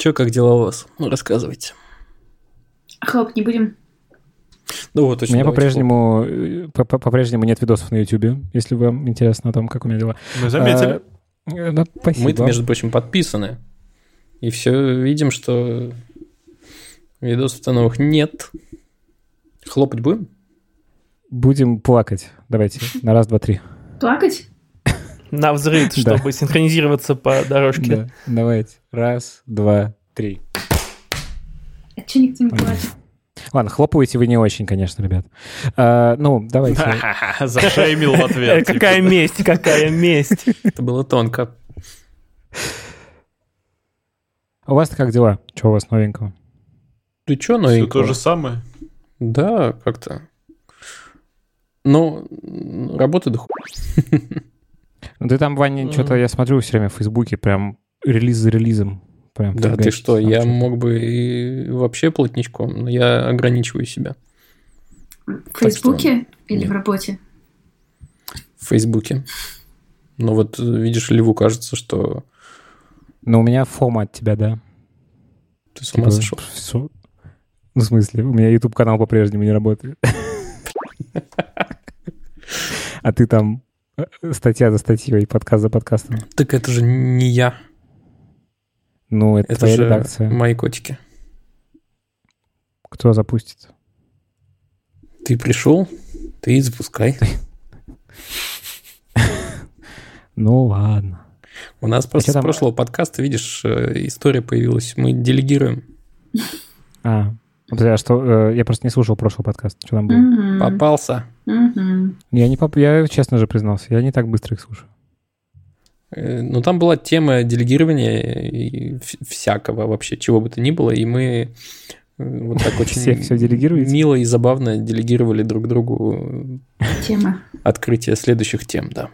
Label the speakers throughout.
Speaker 1: Че, как дела у вас? Ну, рассказывайте.
Speaker 2: Хлоп, не будем.
Speaker 1: Ну вот,
Speaker 3: У меня по-прежнему, по- по- по-прежнему нет видосов на YouTube, если вам интересно о том, как у меня дела.
Speaker 4: Мы заметили.
Speaker 3: А, э, ну, спасибо.
Speaker 1: Мы-то, между прочим, подписаны. И все видим, что видосов-то новых нет. Хлопать будем?
Speaker 3: Будем плакать. Давайте, на раз, два, три.
Speaker 2: Плакать?
Speaker 5: На взрыв,
Speaker 3: Да.
Speaker 5: чтобы синхронизироваться по дорожке.
Speaker 3: Да, давайте. Раз, два, три.
Speaker 2: А че никто не плачет?
Speaker 3: Ладно, хлопаете вы не очень, конечно, ребят. А, ну, давайте.
Speaker 4: Зашеймил в
Speaker 5: Э,
Speaker 4: ответ. типа.
Speaker 5: Какая месть, какая месть.
Speaker 1: Это было тонко.
Speaker 3: У вас как дела? Что у вас новенького?
Speaker 1: Ты чё
Speaker 4: Все
Speaker 1: новенького?
Speaker 4: то же самое.
Speaker 1: Да, как-то. Ну, работы до
Speaker 3: Ну, ты там, Ваня,
Speaker 1: Мгм.
Speaker 3: что-то я смотрю все время в Фейсбуке, прям релиз за релизом. Прям
Speaker 1: Да ты что, я
Speaker 3: что-то.
Speaker 1: мог бы и вообще плотничком, но я ограничиваю себя
Speaker 2: В Фейсбуке или
Speaker 1: нет.
Speaker 2: в работе?
Speaker 1: в Фейсбуке. Но вот, видишь, Льву кажется, что
Speaker 3: Ну, у меня фома от тебя, да.
Speaker 1: ты с ума
Speaker 3: Типа,
Speaker 1: сошел.
Speaker 3: всё- Ну, в смысле, у меня YouTube-канал по-прежнему не работает. А ты там э, статья за статьей, подкаст за подкастом.
Speaker 1: Так это же не я,
Speaker 3: Ну, это,
Speaker 1: это
Speaker 3: твоя
Speaker 1: же
Speaker 3: редакция.
Speaker 1: мои котики.
Speaker 3: Кто запустит?
Speaker 1: Ты пришел, ты и запускай.
Speaker 3: Ну, ладно.
Speaker 1: У нас просто
Speaker 3: чё
Speaker 1: с прошлого подкаста, видишь, э, история появилась. Мы делегируем.
Speaker 3: А, подожди, а что? э, Я просто не слушал прошлый подкаст. Что там было?
Speaker 2: Мгм.
Speaker 1: Попался.
Speaker 2: Мгм.
Speaker 3: Я не поп... Я честно же признался, я не так быстро их слушаю.
Speaker 1: Э, Ну, там была тема делегирования всякого вообще, чего бы то ни было, и мы э, вот так очень
Speaker 3: Все всё делегируете?
Speaker 1: мило и забавно делегировали друг другу
Speaker 2: Тема.
Speaker 1: открытие следующих тем, да.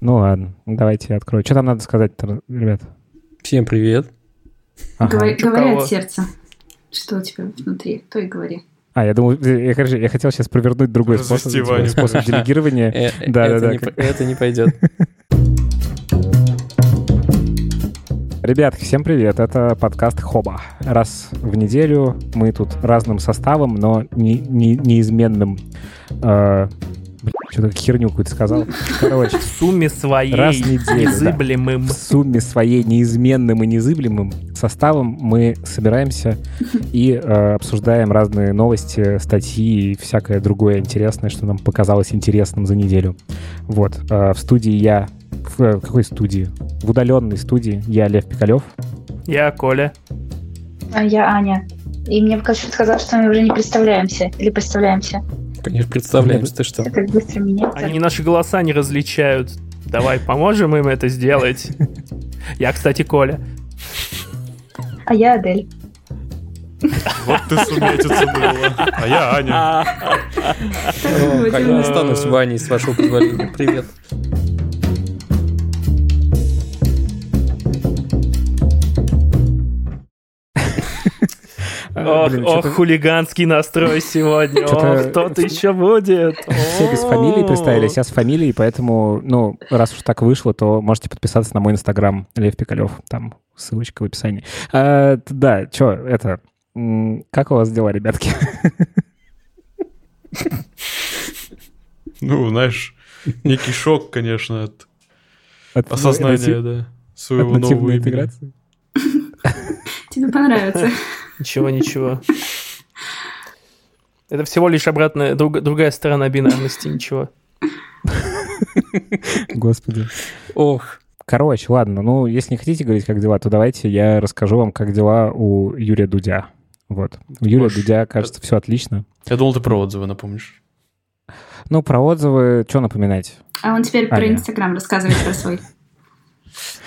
Speaker 3: Ну ладно, давайте я открою. Что там надо сказать, ребят?
Speaker 1: Всем привет.
Speaker 3: Ага.
Speaker 2: Говори, говори от сердца. Что у тебя внутри, то и говори.
Speaker 3: А, я думал, я, короче, я хотел сейчас провернуть другой
Speaker 4: Развести
Speaker 3: способ, способ делегирования.
Speaker 1: Э,
Speaker 3: Да, да, да,
Speaker 1: Это не пойдет.
Speaker 3: Ребят, всем привет, это подкаст Хоба. Раз в неделю мы тут разным составом, но не, не- неизменным... Э, блин, что-то херню какую-то сказал. Короче,
Speaker 5: В сумме своей
Speaker 3: Раз в неделю, да.
Speaker 5: незыблемым.
Speaker 3: в сумме своей неизменным и незыблемым составом мы собираемся и э, обсуждаем разные новости, статьи и всякое другое интересное, что нам показалось интересным за неделю. Вот. э, в студии я... В, э, какой студии? В удаленной студии я Лев Пикалев.
Speaker 5: Я Коля.
Speaker 6: А я Аня. И мне кажется, сказал, что мы уже не представляемся. Или представляемся.
Speaker 1: Конечно, представляемся, ты что?
Speaker 6: Так быстро меняется.
Speaker 5: Они наши голоса не различают. Давай поможем им это сделать. Я, кстати, Коля.
Speaker 6: А я Адель.
Speaker 4: Вот ты сумятица была. А я Аня.
Speaker 1: Как я останусь Ваней, с вашего позволения. Привет.
Speaker 5: Ох,
Speaker 3: блин,
Speaker 5: ох, хулиганский настрой сегодня. Ох, кто-то еще будет.
Speaker 3: Все без фамилии представились, я с фамилией, поэтому, ну, раз уж так вышло, то можете подписаться на мой инстаграм Лев Пикалев, там ссылочка в описании. А, да, что, это, как у вас дела, ребятки?
Speaker 4: Ну, знаешь, некий шок, конечно, от
Speaker 3: От-
Speaker 4: осознания,
Speaker 3: нати-
Speaker 4: да,
Speaker 3: от
Speaker 4: своего нового
Speaker 3: нативной
Speaker 4: имени.
Speaker 3: интеграции?
Speaker 2: Тебе понравится.
Speaker 5: Ничего, ничего. Это всего лишь обратная, друг- другая сторона бинарности, ничего.
Speaker 3: Господи.
Speaker 1: Ох,
Speaker 3: Короче, ладно, ну, если не хотите говорить, как дела, то давайте я расскажу вам, как дела у Юрия Дудя. Вот. У Юрия
Speaker 4: Можешь-
Speaker 3: Дудя, кажется, все отлично.
Speaker 4: Я думал, ты про отзывы напомнишь.
Speaker 3: Ну, про отзывы, что напоминать?
Speaker 2: А он теперь про
Speaker 3: Аня.
Speaker 2: Инстаграм рассказывает про свой,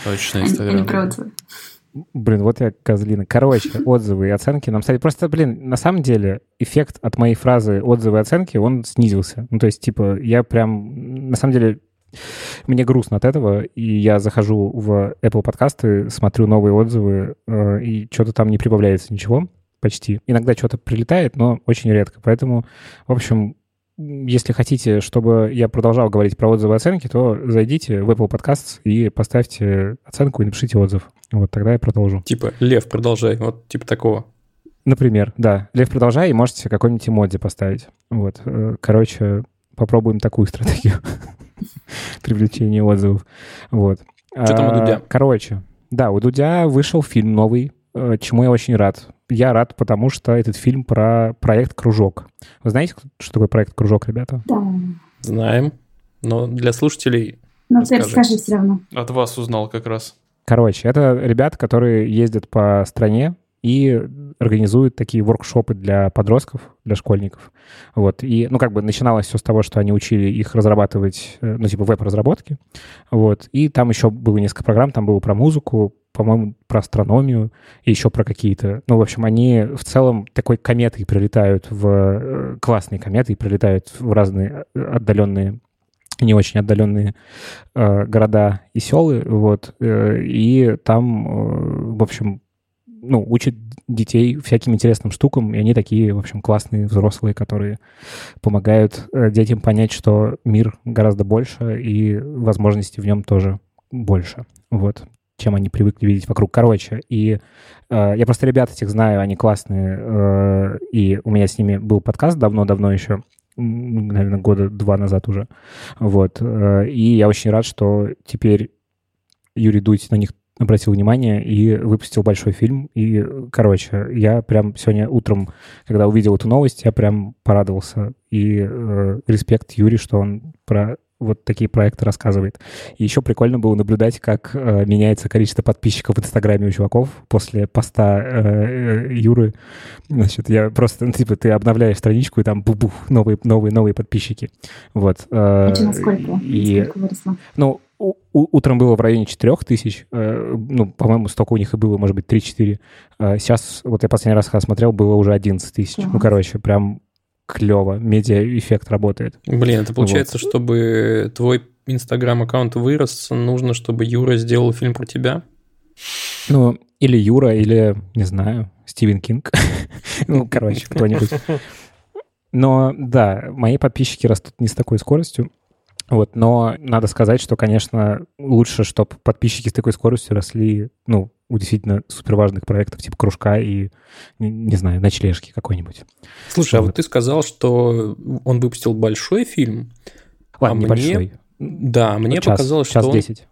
Speaker 4: Точно,
Speaker 2: а не- а не
Speaker 4: Инстаграм.
Speaker 2: про отзывы.
Speaker 3: Блин, вот я козлина. Короче, отзывы и оценки нам стали... Просто, блин, на самом деле эффект от моей фразы отзывы и оценки, он снизился. Ну, то есть, типа, я прям... На самом деле, мне грустно от этого, и я захожу в Apple подкасты, смотрю новые отзывы, э, и что-то там не прибавляется ничего почти. Иногда что-то прилетает, но очень редко. Поэтому, в общем, если хотите, чтобы я продолжал говорить про отзывы и оценки, то зайдите в Apple Podcasts и поставьте оценку и напишите отзыв. Вот тогда я продолжу.
Speaker 1: Типа, Лев, продолжай. Вот типа такого.
Speaker 3: Например, да. Лев, продолжай, и можете какой-нибудь эмодзи поставить. Вот. э, Короче, попробуем такую стратегию привлечения отзывов. Вот.
Speaker 1: Чё там у
Speaker 3: А,
Speaker 1: Дудя?
Speaker 3: Короче, да, у Дудя вышел фильм новый, э, чему я очень рад. Я рад, потому что этот фильм про проект «Кружок». Вы знаете, что такое проект «Кружок», ребята?
Speaker 2: Да.
Speaker 1: Знаем. Но для слушателей...
Speaker 2: Но ты
Speaker 1: расскажи
Speaker 2: все равно.
Speaker 4: От вас узнал как раз.
Speaker 3: Короче, это ребята, которые ездят по стране и организуют такие воркшопы для подростков, для школьников. Вот. И, ну, как бы начиналось все с того, что они учили их разрабатывать, э, ну, типа веб-разработки. Вот. И там еще было несколько программ, там было про музыку, по-моему, про астрономию и еще про какие-то... Ну, в общем, они в целом такой кометой прилетают в... э, Классные кометы прилетают в разные э, отдаленные не очень отдаленные э, города и селы, вот, э, и там, э, в общем, ну, учат детей всяким интересным штукам, и они такие, в общем, классные взрослые, которые помогают э, детям понять, что мир гораздо больше, и возможностей в нем тоже больше, вот, чем они привыкли видеть вокруг. Короче, и э, я просто ребят этих знаю, они классные, э, и у меня с ними был подкаст давно-давно еще, наверное, года два назад уже, вот, э, и я очень рад, что теперь Юрий Дудь на них обратил внимание и выпустил большой фильм. И, короче, я прям сегодня утром, когда увидел эту новость, я прям порадовался. И э, респект Юрий, что он про вот такие проекты рассказывает. И еще прикольно было наблюдать, как э, меняется количество подписчиков в Инстаграме у чуваков после поста э, э, Юры. Значит, я просто, ну, типа, ты обновляешь страничку, и там бух новые, новые, новые подписчики. Вот. э,
Speaker 2: что, насколько?
Speaker 3: и
Speaker 2: Насколько выросло?
Speaker 3: ну, у- утром было в районе 4 тысяч. э, ну, по-моему, столько у них и было, может быть, 3-4. Э, сейчас, вот я последний раз, когда смотрел, было уже 11 тысяч. Ну, короче, прям клево. Медиа-эффект работает.
Speaker 1: Блин, это получается, чтобы твой инстаграм-аккаунт вырос, нужно, чтобы Юра сделал фильм про тебя?
Speaker 3: Ну, или Юра, или, не знаю, Стивен Кинг. Ну, короче, кто-нибудь. Но, да, мои подписчики растут не с такой скоростью. Вот, но надо сказать, что, конечно, лучше, чтобы подписчики с такой скоростью росли, ну, у действительно суперважных проектов, типа кружка и, не, не знаю, ночлежки какой-нибудь.
Speaker 1: Слушай, а
Speaker 3: Вот.
Speaker 1: ты сказал, что он выпустил большой фильм.
Speaker 3: Ладно,
Speaker 1: А мне
Speaker 3: небольшой.
Speaker 1: Да, мне
Speaker 3: час,
Speaker 1: показалось,
Speaker 3: час
Speaker 1: что он
Speaker 3: 10.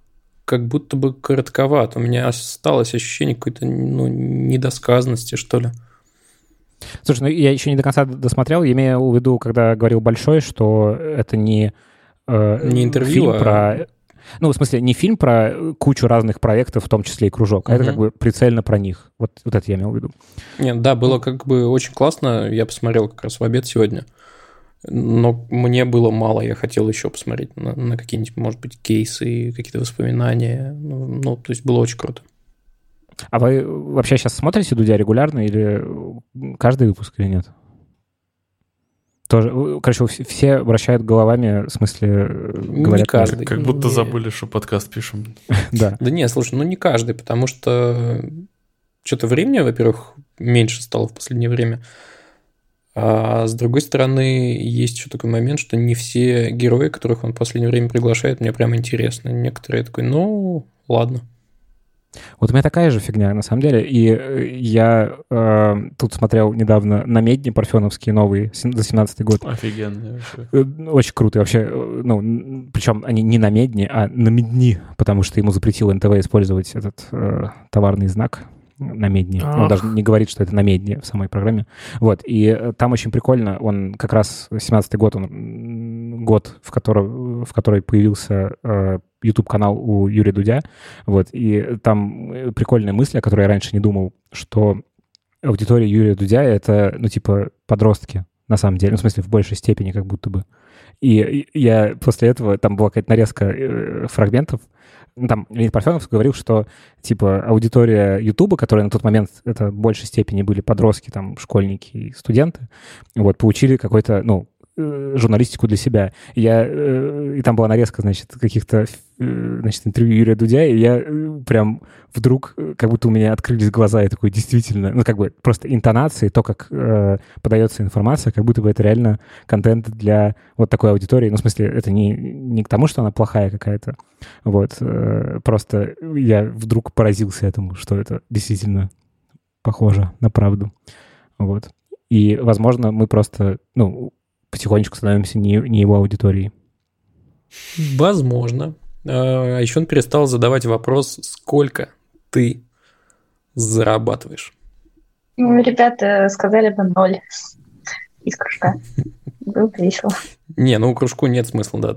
Speaker 1: как будто бы коротковат. У меня осталось ощущение какой-то ну, недосказанности, что ли.
Speaker 3: Слушай, ну я еще не до конца досмотрел. Я имею в виду, когда говорил большой, что это не, э,
Speaker 1: Не интервью,
Speaker 3: фильм
Speaker 1: а-
Speaker 3: про... Ну, в смысле, не фильм про кучу разных проектов, в том числе и кружок, а это как бы прицельно про них. Вот, вот это я имел в виду.
Speaker 1: Нет, да, было как бы очень классно. Я посмотрел как раз в обед сегодня. Но мне было мало, я хотел еще посмотреть на, на какие-нибудь, может быть, кейсы, какие-то воспоминания. Ну, ну, то есть было очень круто.
Speaker 3: А вы вообще сейчас смотрите Дудя регулярно или каждый выпуск или нет? Тоже, короче, все- вращают головами, в смысле, э,
Speaker 1: Не
Speaker 3: говорят...
Speaker 1: каждый.
Speaker 4: Как будто
Speaker 1: Не.
Speaker 4: забыли, что подкаст пишем.
Speaker 3: Да.
Speaker 1: Да не, слушай, ну не каждый, потому что что-то времени, во-первых, меньше стало в последнее время. А с другой стороны, есть еще такой момент, что не все герои, которых он в последнее время приглашает, мне прям интересны. Некоторые такой, ну, ладно.
Speaker 3: Вот у меня такая же фигня, на самом деле. И э, я э, тут смотрел недавно на медне парфеновские новые за 17 год.
Speaker 4: Офигенно вообще.
Speaker 3: Э, Очень круто. Вообще, э, ну, причем они не на медне, а на медни, потому что ему запретил НТВ использовать этот э, товарный знак на медне. Он
Speaker 5: Ах.
Speaker 3: даже не говорит, что это на медне в самой программе. Вот. И э, там очень прикольно. Он как раз 17-й год, он год, в котором, в который появился э, YouTube-канал у Юрия Дудя. Вот. И там э, прикольная мысль, о которой я раньше не думал, что аудитория Юрия Дудя — это, ну, типа, подростки, на самом деле. Ну, в смысле, в большей степени как будто бы. И я после этого, там была какая-то нарезка э, фрагментов, там Леонид Парфенов говорил, что, типа, аудитория Ютуба, которая на тот момент, это в большей степени были подростки, там, школьники и студенты, вот, получили какой-то, ну, журналистику для себя. Я, э, и там была нарезка, значит, каких-то э, значит, интервью Юрия Дудя, и я э, прям вдруг, э, как будто у меня открылись глаза, и такой, действительно, ну, как бы просто интонации, то, как э, подается информация, как будто бы это реально контент для вот такой аудитории. Ну, в смысле, это не, не к тому, что она плохая какая-то, вот, э, просто я вдруг поразился этому, что это действительно похоже на правду. Вот. И, возможно, мы просто, ну, потихонечку становимся не, не его аудиторией.
Speaker 1: Возможно. А еще он перестал задавать вопрос, сколько ты зарабатываешь.
Speaker 6: Ну, ребята сказали бы ноль из кружка. Было бы весело.
Speaker 1: Не, ну кружку нет смысла, да.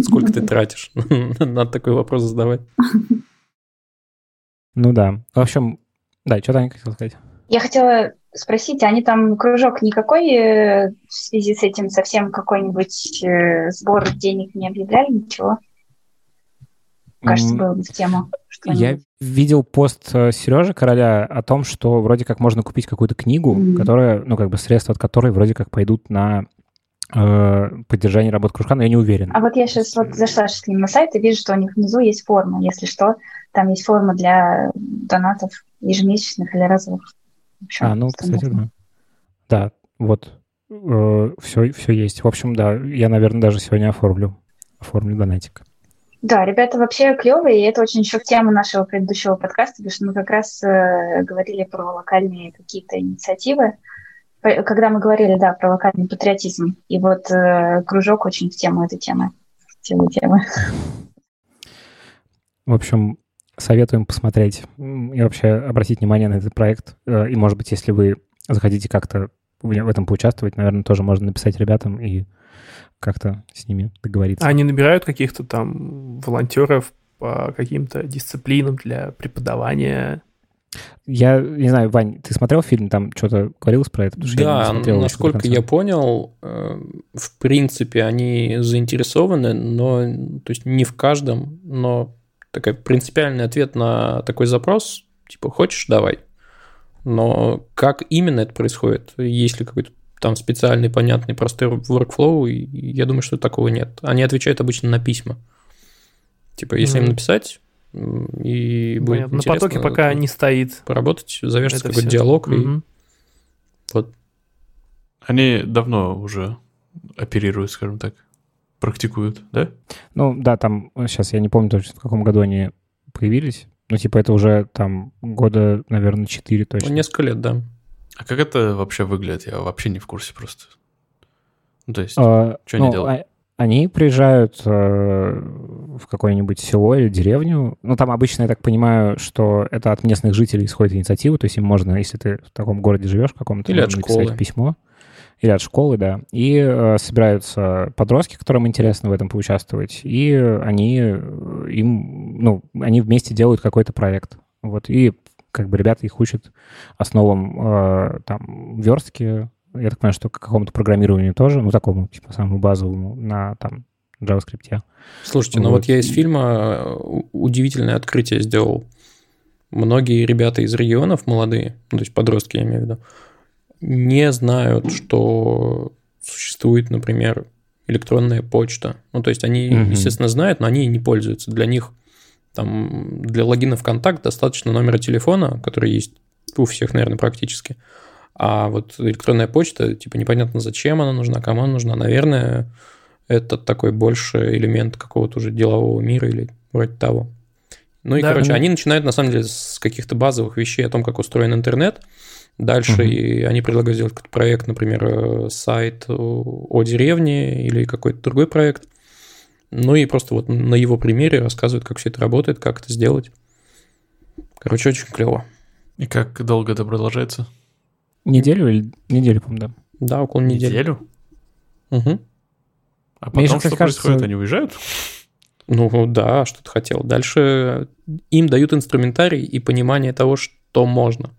Speaker 1: Сколько ты тратишь? Надо такой вопрос задавать.
Speaker 3: Ну да. В общем, да, что Таня хотела сказать?
Speaker 6: Я хотела спросить, а они там кружок никакой э, в связи с этим совсем какой-нибудь э, сбор денег не объявляли, ничего? Кажется, было бы в тему.
Speaker 3: Я видел пост э, Сережи Короля о том, что вроде как можно купить какую-то книгу,
Speaker 2: Мгм.
Speaker 3: которая, ну, как бы средства от которой вроде как пойдут на э, поддержание работы кружка, но я не уверен.
Speaker 6: А вот я сейчас вот зашла сейчас к ним на сайт и вижу, что у них внизу есть форма. Если что, там есть форма для донатов ежемесячных или разовых. Общем,
Speaker 3: А, ну, кстати, да. Да, вот. все, все есть. В общем, да, я, наверное, даже сегодня оформлю. Оформлю донатик.
Speaker 6: Да, ребята вообще клевые, и это очень еще в тему нашего предыдущего подкаста, потому что мы как раз э, говорили про локальные какие-то инициативы, когда мы говорили, да, про локальный патриотизм. И вот э, кружок очень в тему этой темы. В тему темы.
Speaker 3: В общем, советуем посмотреть и вообще обратить внимание на этот проект. Э, И, может быть, если вы захотите как-то в этом поучаствовать, наверное, тоже можно написать ребятам и как-то с ними договориться.
Speaker 5: А Они набирают каких-то там волонтеров по каким-то дисциплинам для преподавания.
Speaker 3: Я не знаю, Вань, ты смотрел фильм? Там что-то говорилось про это? Я
Speaker 1: Да,
Speaker 3: смотрел до
Speaker 1: насколько я понял, э, в принципе, они заинтересованы, но, то есть не в каждом, но такой принципиальный ответ на такой запрос, типа, хочешь, давай. Но как именно это происходит, есть ли какой-то там специальный, понятный, простой workflow, и я думаю, что такого нет. Они отвечают обычно на письма. Типа, если им
Speaker 5: Мгм.
Speaker 1: написать, и будет
Speaker 5: Понятно. На потоке пока не стоит.
Speaker 1: поработать, завяжется какой-то диалог, и
Speaker 5: Мгм.
Speaker 1: вот
Speaker 4: Они давно уже оперируют, скажем так, практикуют, да?
Speaker 3: Ну, да, там, сейчас я не помню точно, в каком году они появились. Ну, типа, это уже там года, наверное, 4 точно.
Speaker 1: ну, несколько лет, да.
Speaker 4: А как это вообще выглядит? Я вообще не в курсе просто. Ну, то есть,
Speaker 3: А,
Speaker 4: они
Speaker 3: ну,
Speaker 4: делают?
Speaker 3: а- Они приезжают э, в какое-нибудь село или деревню. Ну, там обычно, я так понимаю, что это от местных жителей исходит инициатива, то есть им можно, если ты в таком городе живешь каком-то,
Speaker 1: Или от школы.
Speaker 3: письмо. Или от школы, да. И э, собираются подростки, которым интересно в этом поучаствовать, и они э, им, ну, они вместе делают какой-то проект. Вот, и как бы ребята их учат основам э, там верстки, я так понимаю, что к какому-то программированию тоже, ну, такому, типа, самому базовому на там JavaScript.
Speaker 1: Слушайте, ну
Speaker 3: Вот.
Speaker 1: вот я из фильма э, удивительное открытие сделал. Многие ребята из регионов молодые, ну, то есть подростки, я имею в виду, не знают, что существует, например, электронная почта. Ну, то есть они,
Speaker 3: Мгм.
Speaker 1: естественно, знают, но они не пользуются. Для них там для логина в контакт достаточно номера телефона, который есть у всех, наверное, практически. А вот электронная почта, типа, непонятно, зачем она нужна, кому она нужна. Наверное, это такой больше элемент какого-то уже делового мира или вроде того. Ну и,
Speaker 5: Да,
Speaker 1: короче,
Speaker 3: ну-
Speaker 1: они начинают, на самом деле, с каких-то базовых вещей о том, как устроен интернет. Дальше
Speaker 3: Мгм.
Speaker 1: и они предлагают сделать какой-то проект, например, э, сайт о деревне или какой-то другой проект. Ну и просто вот на его примере рассказывают, как все это работает, как это сделать. Короче, очень клево.
Speaker 4: и как долго это продолжается?
Speaker 3: Неделю или неделю, по-моему, да.
Speaker 1: Да, около недели.
Speaker 4: Неделю?
Speaker 1: Мгм.
Speaker 4: А потом что
Speaker 3: кажется-
Speaker 4: происходит? Они уезжают?
Speaker 1: Ну да, что ты хотел. Дальше им дают инструментарий и понимание того, что можно.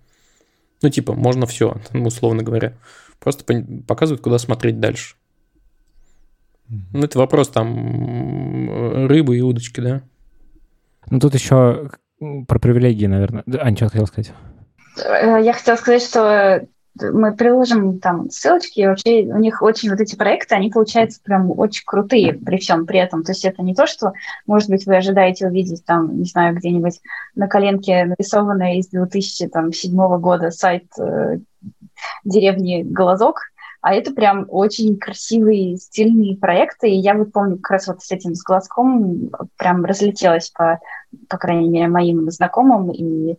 Speaker 1: Ну, типа, можно все, условно говоря. Просто показывают, куда смотреть дальше. Ну, это вопрос там рыбы и удочки, да?
Speaker 3: Ну, тут еще про привилегии, наверное. Ань, что хотел сказать?
Speaker 6: Э, Я хотела сказать, что мы приложим там ссылочки, вообще у них очень вот эти проекты, они получаются прям очень крутые при всем при этом. То есть это не то, что, может быть, вы ожидаете увидеть там, не знаю, где-нибудь на коленке нарисованный из 2007 года сайт э, деревни Глазок, а это прям очень красивые, стильные проекты. И я вот помню, как раз вот с этим с глазком прям разлетелась по, по крайней мере, моим знакомым. И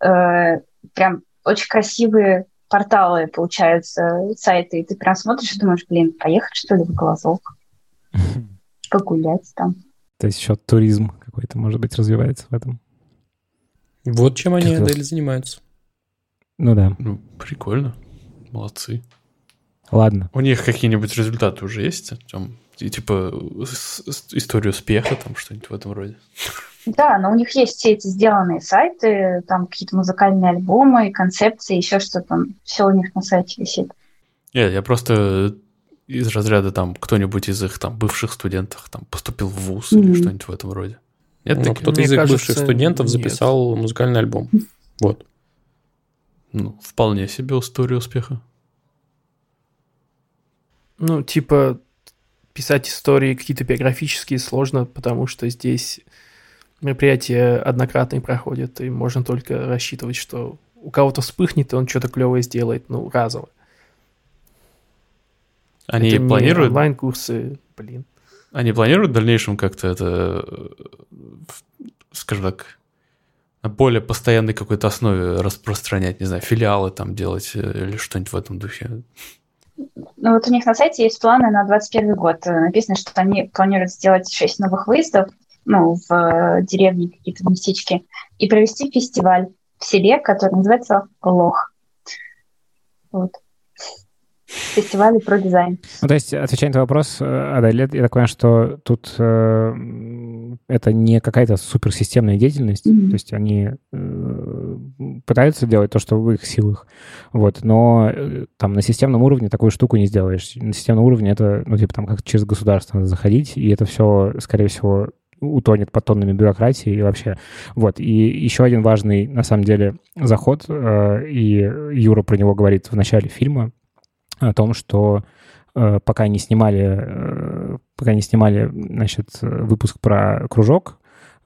Speaker 6: э, прям очень красивые порталы, получаются, сайты. И ты прям смотришь и думаешь, блин, поехать, что ли, в глазок? Погулять там.
Speaker 3: То есть еще туризм какой-то, может быть, развивается в этом.
Speaker 1: Вот чем они, Адель, занимаются.
Speaker 3: Ну да.
Speaker 4: Ну, прикольно. Молодцы.
Speaker 3: Ладно.
Speaker 4: У них какие-нибудь результаты уже есть? Там, и, типа, с- с- история успеха, там что-нибудь в этом роде.
Speaker 6: Да, но у них есть все эти сделанные сайты, там какие-то музыкальные альбомы, концепции, еще что-то. Все у них на сайте висит.
Speaker 4: Нет, я просто из разряда там кто-нибудь из их там бывших студентов там поступил в ВУЗ или
Speaker 6: Мгм.
Speaker 4: что-нибудь в этом роде. Нет
Speaker 1: Ну,
Speaker 4: таких?
Speaker 1: кто-то
Speaker 5: Мне
Speaker 1: из их
Speaker 5: кажется,
Speaker 1: бывших студентов
Speaker 5: нет.
Speaker 1: записал музыкальный альбом. Вот.
Speaker 4: Ну, вполне себе история успеха.
Speaker 5: Ну, типа, писать истории какие-то биографические сложно, потому что здесь мероприятия однократные проходят, и можно только рассчитывать, что у кого-то вспыхнет, и он что-то клевое сделает, ну, разово.
Speaker 4: Они
Speaker 5: Это
Speaker 4: планируют,
Speaker 5: онлайн-курсы, блин.
Speaker 4: они планируют в дальнейшем как-то это, э, скажем так, на более постоянной какой-то основе распространять, не знаю, филиалы там делать э, или что-нибудь в этом духе.
Speaker 6: Ну вот у них на сайте есть планы на 2021 год. Э, Написано, что они планируют сделать 6 новых выездов, ну, в э, деревни какие-то местечки, и провести фестиваль в селе, который называется Лох. Вот. Фестиваль про дизайн.
Speaker 3: Ну, то есть, отвечая на твой вопрос, э, Адель, я так понимаю, что тут э, это не какая-то суперсистемная деятельность,
Speaker 6: Мгм.
Speaker 3: то есть они э, пытаются делать то, что в их силах, вот, но э, там на системном уровне такую штуку не сделаешь. На системном уровне это, ну, типа, там как через государство надо заходить, и это все, скорее всего, утонет под тоннами бюрократии и вообще. Вот. И еще один важный, на самом деле, заход, э, и Юра про него говорит в начале фильма, о том, что э, пока не снимали, э, пока не снимали, значит, э, выпуск про кружок,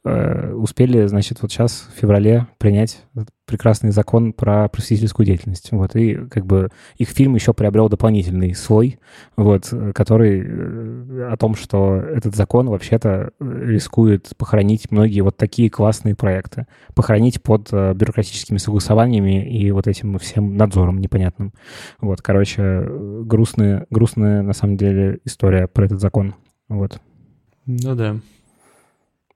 Speaker 3: э, успели, значит, вот сейчас в феврале принять прекрасный закон про просветительскую деятельность. Вот, и как бы их фильм еще приобрел дополнительный слой, вот, э, который э, о том, что этот закон вообще-то рискует похоронить многие вот такие классные проекты. Похоронить под бюрократическими согласованиями и вот этим всем надзором непонятным. Вот, короче, грустная, грустная на самом деле история про этот закон. Вот.
Speaker 4: Ну да.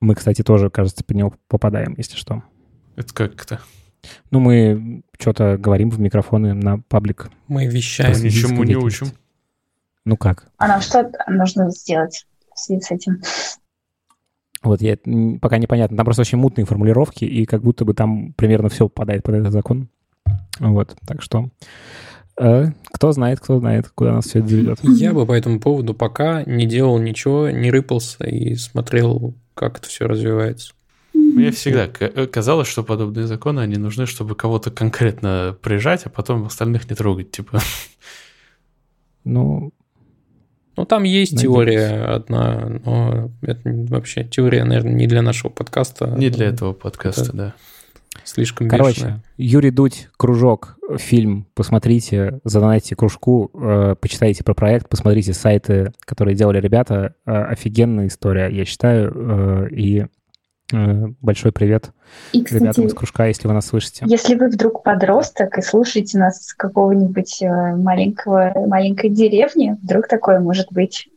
Speaker 3: Мы, кстати, тоже, кажется, под него попадаем, если что.
Speaker 4: Это как-то.
Speaker 3: Ну, мы что-то говорим в микрофоны на паблик.
Speaker 1: Мы вещаем.
Speaker 4: Ничему не учим.
Speaker 3: Ну как?
Speaker 6: А нам что нужно сделать в связи с этим?
Speaker 3: Вот я пока непонятно. Там просто очень мутные формулировки, и как будто бы там примерно все попадает под этот закон. Вот, так что э, кто знает, кто знает, куда нас все это заведет.
Speaker 1: Я бы по этому поводу пока не делал ничего, не рыпался и смотрел, как это все развивается.
Speaker 4: Мне всегда э, казалось, что подобные законы, они нужны, чтобы кого-то конкретно прижать, а потом остальных не трогать, типа.
Speaker 3: Ну,
Speaker 1: Ну, там есть
Speaker 3: Надеюсь.
Speaker 1: теория одна, но это вообще теория, наверное, не для нашего подкаста.
Speaker 4: Не для этого подкаста,
Speaker 1: это-
Speaker 4: да.
Speaker 1: Слишком
Speaker 3: короче,
Speaker 1: бешеная.
Speaker 3: Юрий Дудь, кружок, фильм, посмотрите, задонайте кружку, э, почитайте про проект, посмотрите сайты, которые делали ребята. Э, офигенная история, я считаю. э, и э, большой привет
Speaker 6: И,
Speaker 3: ребятам
Speaker 6: кстати,
Speaker 3: из кружка, если вы нас слышите.
Speaker 6: если вы вдруг подросток и слушаете нас с какого-нибудь э, маленького, маленькой деревни, вдруг такое может быть,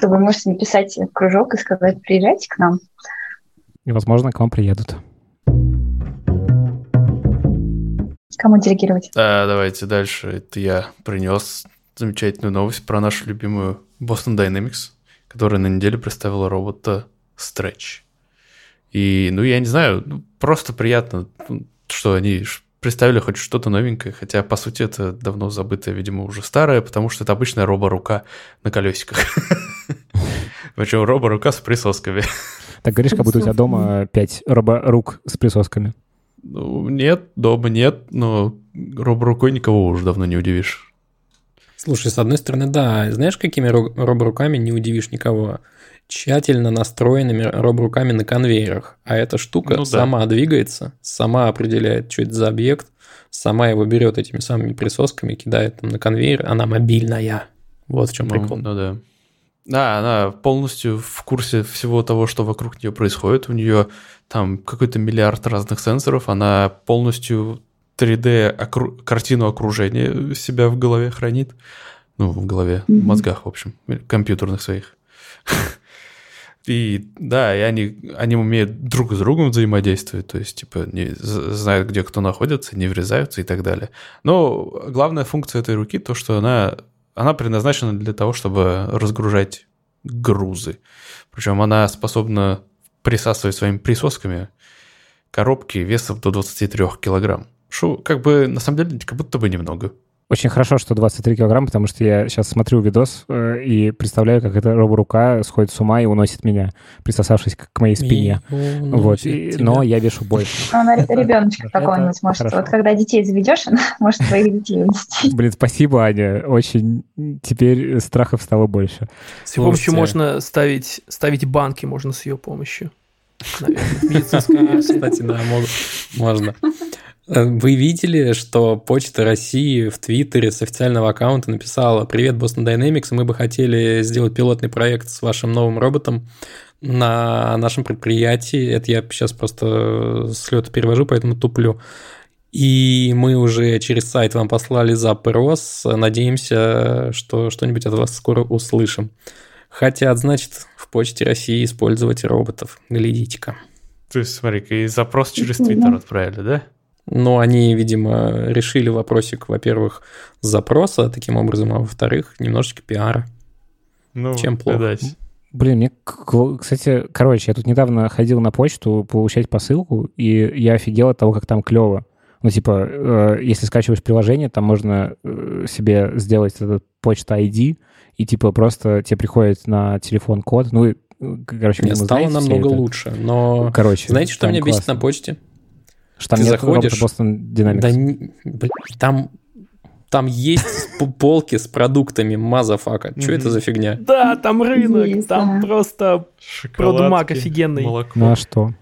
Speaker 6: то вы можете написать в кружок и сказать, приезжайте к нам.
Speaker 3: И, возможно, к вам приедут.
Speaker 6: Кому делегировать?
Speaker 4: А, давайте дальше. Это я принес замечательную новость про нашу любимую Boston Dynamics, которая на неделе представила робота Stretch. И, ну, я не знаю, ну, просто приятно, ну, что они представили хоть что-то новенькое, хотя, по сути, это давно забытое, видимо, уже старое, потому что это обычная робо-рука на колесиках. Причем робо-рука с присосками.
Speaker 3: Так говоришь, как будто у тебя дома пять роборук с присосками.
Speaker 4: Ну, нет, дома нет, но роборукой никого уже давно не удивишь.
Speaker 1: Слушай, с одной стороны, да. Знаешь, какими ро- роборуками не удивишь никого? Тщательно настроенными роборуками на конвейерах. А эта штука
Speaker 4: Ну да.
Speaker 1: сама двигается, сама определяет, что это за объект, сама его берет этими самыми присосками, кидает там на конвейер. Она мобильная. Вот в чем
Speaker 4: Ну,
Speaker 1: прикол.
Speaker 4: ну да. Да, она полностью в курсе всего того, что вокруг нее происходит. У нее там какой-то миллиард разных сенсоров. Она полностью 3D окру- картину окружения себя в голове хранит. Ну, в голове, в
Speaker 6: Мгм.
Speaker 4: мозгах, в общем, компьютерных своих. И да, и они, они умеют друг с другом взаимодействовать, то есть, типа, не, знают, где кто находится, не врезаются и так далее. Но главная функция этой руки то, что она, она предназначена для того, чтобы разгружать грузы. Причем она способна присасывать своими присосками коробки весом до 23 килограмм. Что, как бы, на самом деле, как будто бы немного.
Speaker 3: Очень хорошо, что 23 килограмма, потому что я сейчас смотрю видос э, и представляю, как эта роборука сходит с ума и уносит меня, присосавшись к к моей спине.
Speaker 1: И
Speaker 3: Вот, и- но я вешу больше.
Speaker 6: Она ребеночка какого-нибудь может.
Speaker 3: хорошо.
Speaker 6: Вот когда детей заведешь, она может твоих детей унести.
Speaker 3: Блин, спасибо, Аня. Очень теперь страхов стало больше.
Speaker 5: С ее помощью
Speaker 1: Слушайте.
Speaker 5: можно ставить, ставить банки, можно с ее помощью. Наверное, медицинская.
Speaker 1: Кстати, да, можно. Вы видели, что Почта России в Твиттере с официального аккаунта написала «Привет, Boston Dynamics, мы бы хотели сделать пилотный проект с вашим новым роботом на нашем предприятии». Это я сейчас просто с лета перевожу, поэтому туплю. И мы уже через сайт вам послали запрос. Надеемся, что что-нибудь от вас скоро услышим. Хотят, значит, в Почте России использовать роботов. Глядите-ка.
Speaker 4: То есть, смотри-ка, и запрос через. Твиттер отправили, да?
Speaker 1: Но они, видимо, решили вопросик, во-первых, запроса таким образом, а во-вторых, немножечко пиара.
Speaker 4: Ну,
Speaker 1: Чем плохо?
Speaker 4: видать.
Speaker 3: Блин, мне, кстати, короче, я тут недавно ходил на почту получать посылку, и я офигел от того, как там клево. Ну, типа, э, если скачиваешь приложение, там можно э, себе сделать этот почта ID, и, типа, просто тебе приходит на телефон код. Ну, и, короче,
Speaker 1: Мне стало
Speaker 3: знаете
Speaker 1: намного лучше, но...
Speaker 3: Короче,
Speaker 1: Знаете, что меня бесит
Speaker 3: классно.
Speaker 1: на почте?
Speaker 3: Что там
Speaker 1: ты
Speaker 3: нет
Speaker 1: заходишь-
Speaker 3: Boston Dynamics.
Speaker 1: Да, блин, там, там есть полки с продуктами, motherfucka. Что это за фигня?
Speaker 5: Да, там рынок, там просто...
Speaker 4: Продмаг
Speaker 5: офигенный.
Speaker 4: Молоко.
Speaker 3: Ну, а что?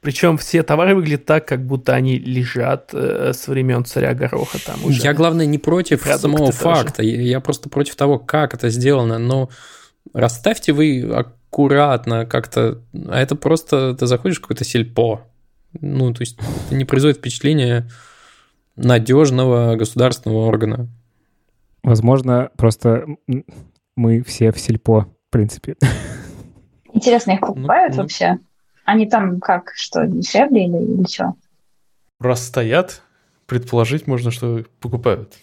Speaker 5: Причем все товары выглядят так, как будто они лежат э, с времен царя Гороха там уже.
Speaker 1: Я, главное, не против
Speaker 5: Продукты
Speaker 1: самого
Speaker 5: тоже.
Speaker 1: факта. Я я просто против того, как это сделано. Но расставьте вы аккуратно как-то. А это просто ты заходишь в какое-то сельпо. Ну, то есть это не производит впечатление надежного государственного органа.
Speaker 3: Возможно, просто мы все в сельпо, в принципе.
Speaker 6: Интересно, их покупают
Speaker 1: ну.
Speaker 6: вообще? Они там как, что, дешевле или, или что?
Speaker 4: Раз стоят, предположить можно, что покупают.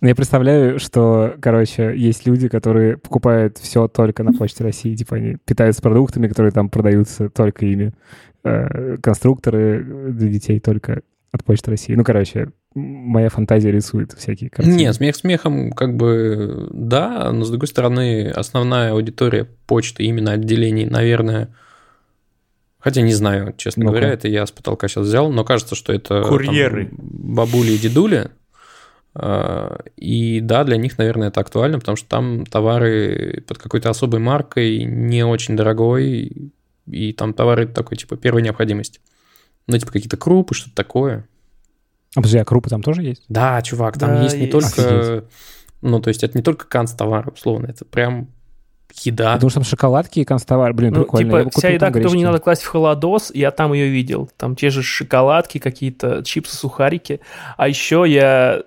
Speaker 3: Ну, Я представляю, что, короче, есть люди, которые покупают все только на Почте России. Типа они питаются продуктами, которые там продаются только ими. Э, Конструкторы для детей только от Почты России. Ну, короче, моя фантазия рисует всякие картины.
Speaker 1: Нет, смех смехом, как бы, да, но с другой стороны, основная аудитория почты, именно отделений, наверное, хотя не знаю, честно
Speaker 3: Ну-ка.
Speaker 1: говоря, это я с потолка сейчас взял, но кажется, что это там,
Speaker 4: Курьеры.
Speaker 1: бабули и дедули, А, и да, для них, наверное, это актуально, потому что там товары под какой-то особой маркой, не очень дорогой, и там товары такой, типа, первой необходимости. Ну, типа, какие-то крупы, что-то такое.
Speaker 3: А подожди, а крупы там тоже есть?
Speaker 1: Да, чувак, там
Speaker 5: Да,
Speaker 1: есть не
Speaker 5: есть.
Speaker 1: только...
Speaker 3: Офигеть.
Speaker 1: Ну, то есть это не только канцтовары, условно, это прям еда.
Speaker 3: Потому что там шоколадки и констовар. Блин,
Speaker 5: Ну,
Speaker 3: прикольно.
Speaker 5: Типа, вся еда, которую не надо класть в холодос, я там ее видел. Там те же шоколадки, какие-то чипсы, сухарики. А еще я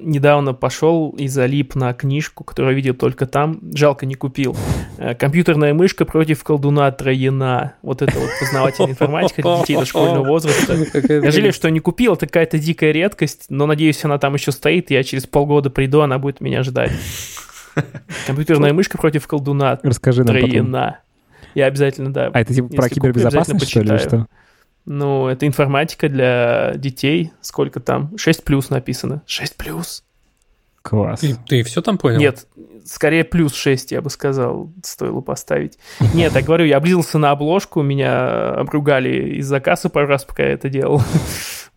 Speaker 5: недавно пошел и залип на книжку, которую видел только там. Жалко, не купил. Э, Компьютерная мышка против колдуна Троена. Вот это вот познавательная информатика для детей дошкольного возраста. Я жалею, что не купил, это какая-то дикая редкость, но надеюсь, она там еще стоит, я через полгода приду, она будет меня ждать. Компьютерная мышка против колдуна
Speaker 3: Расскажи нам.
Speaker 5: Я обязательно, да.
Speaker 3: А это типа про кибербезопасность, что ли, что?
Speaker 5: Ну, это информатика для детей. Сколько там? 6 плюс написано. 6 плюс?
Speaker 3: Класс.
Speaker 1: Ты, ты все там понял?
Speaker 5: Нет, скорее плюс 6, я бы сказал, стоило поставить. Нет, я говорю, я облизался на обложку, меня обругали из-за кассы пару раз, пока я это делал.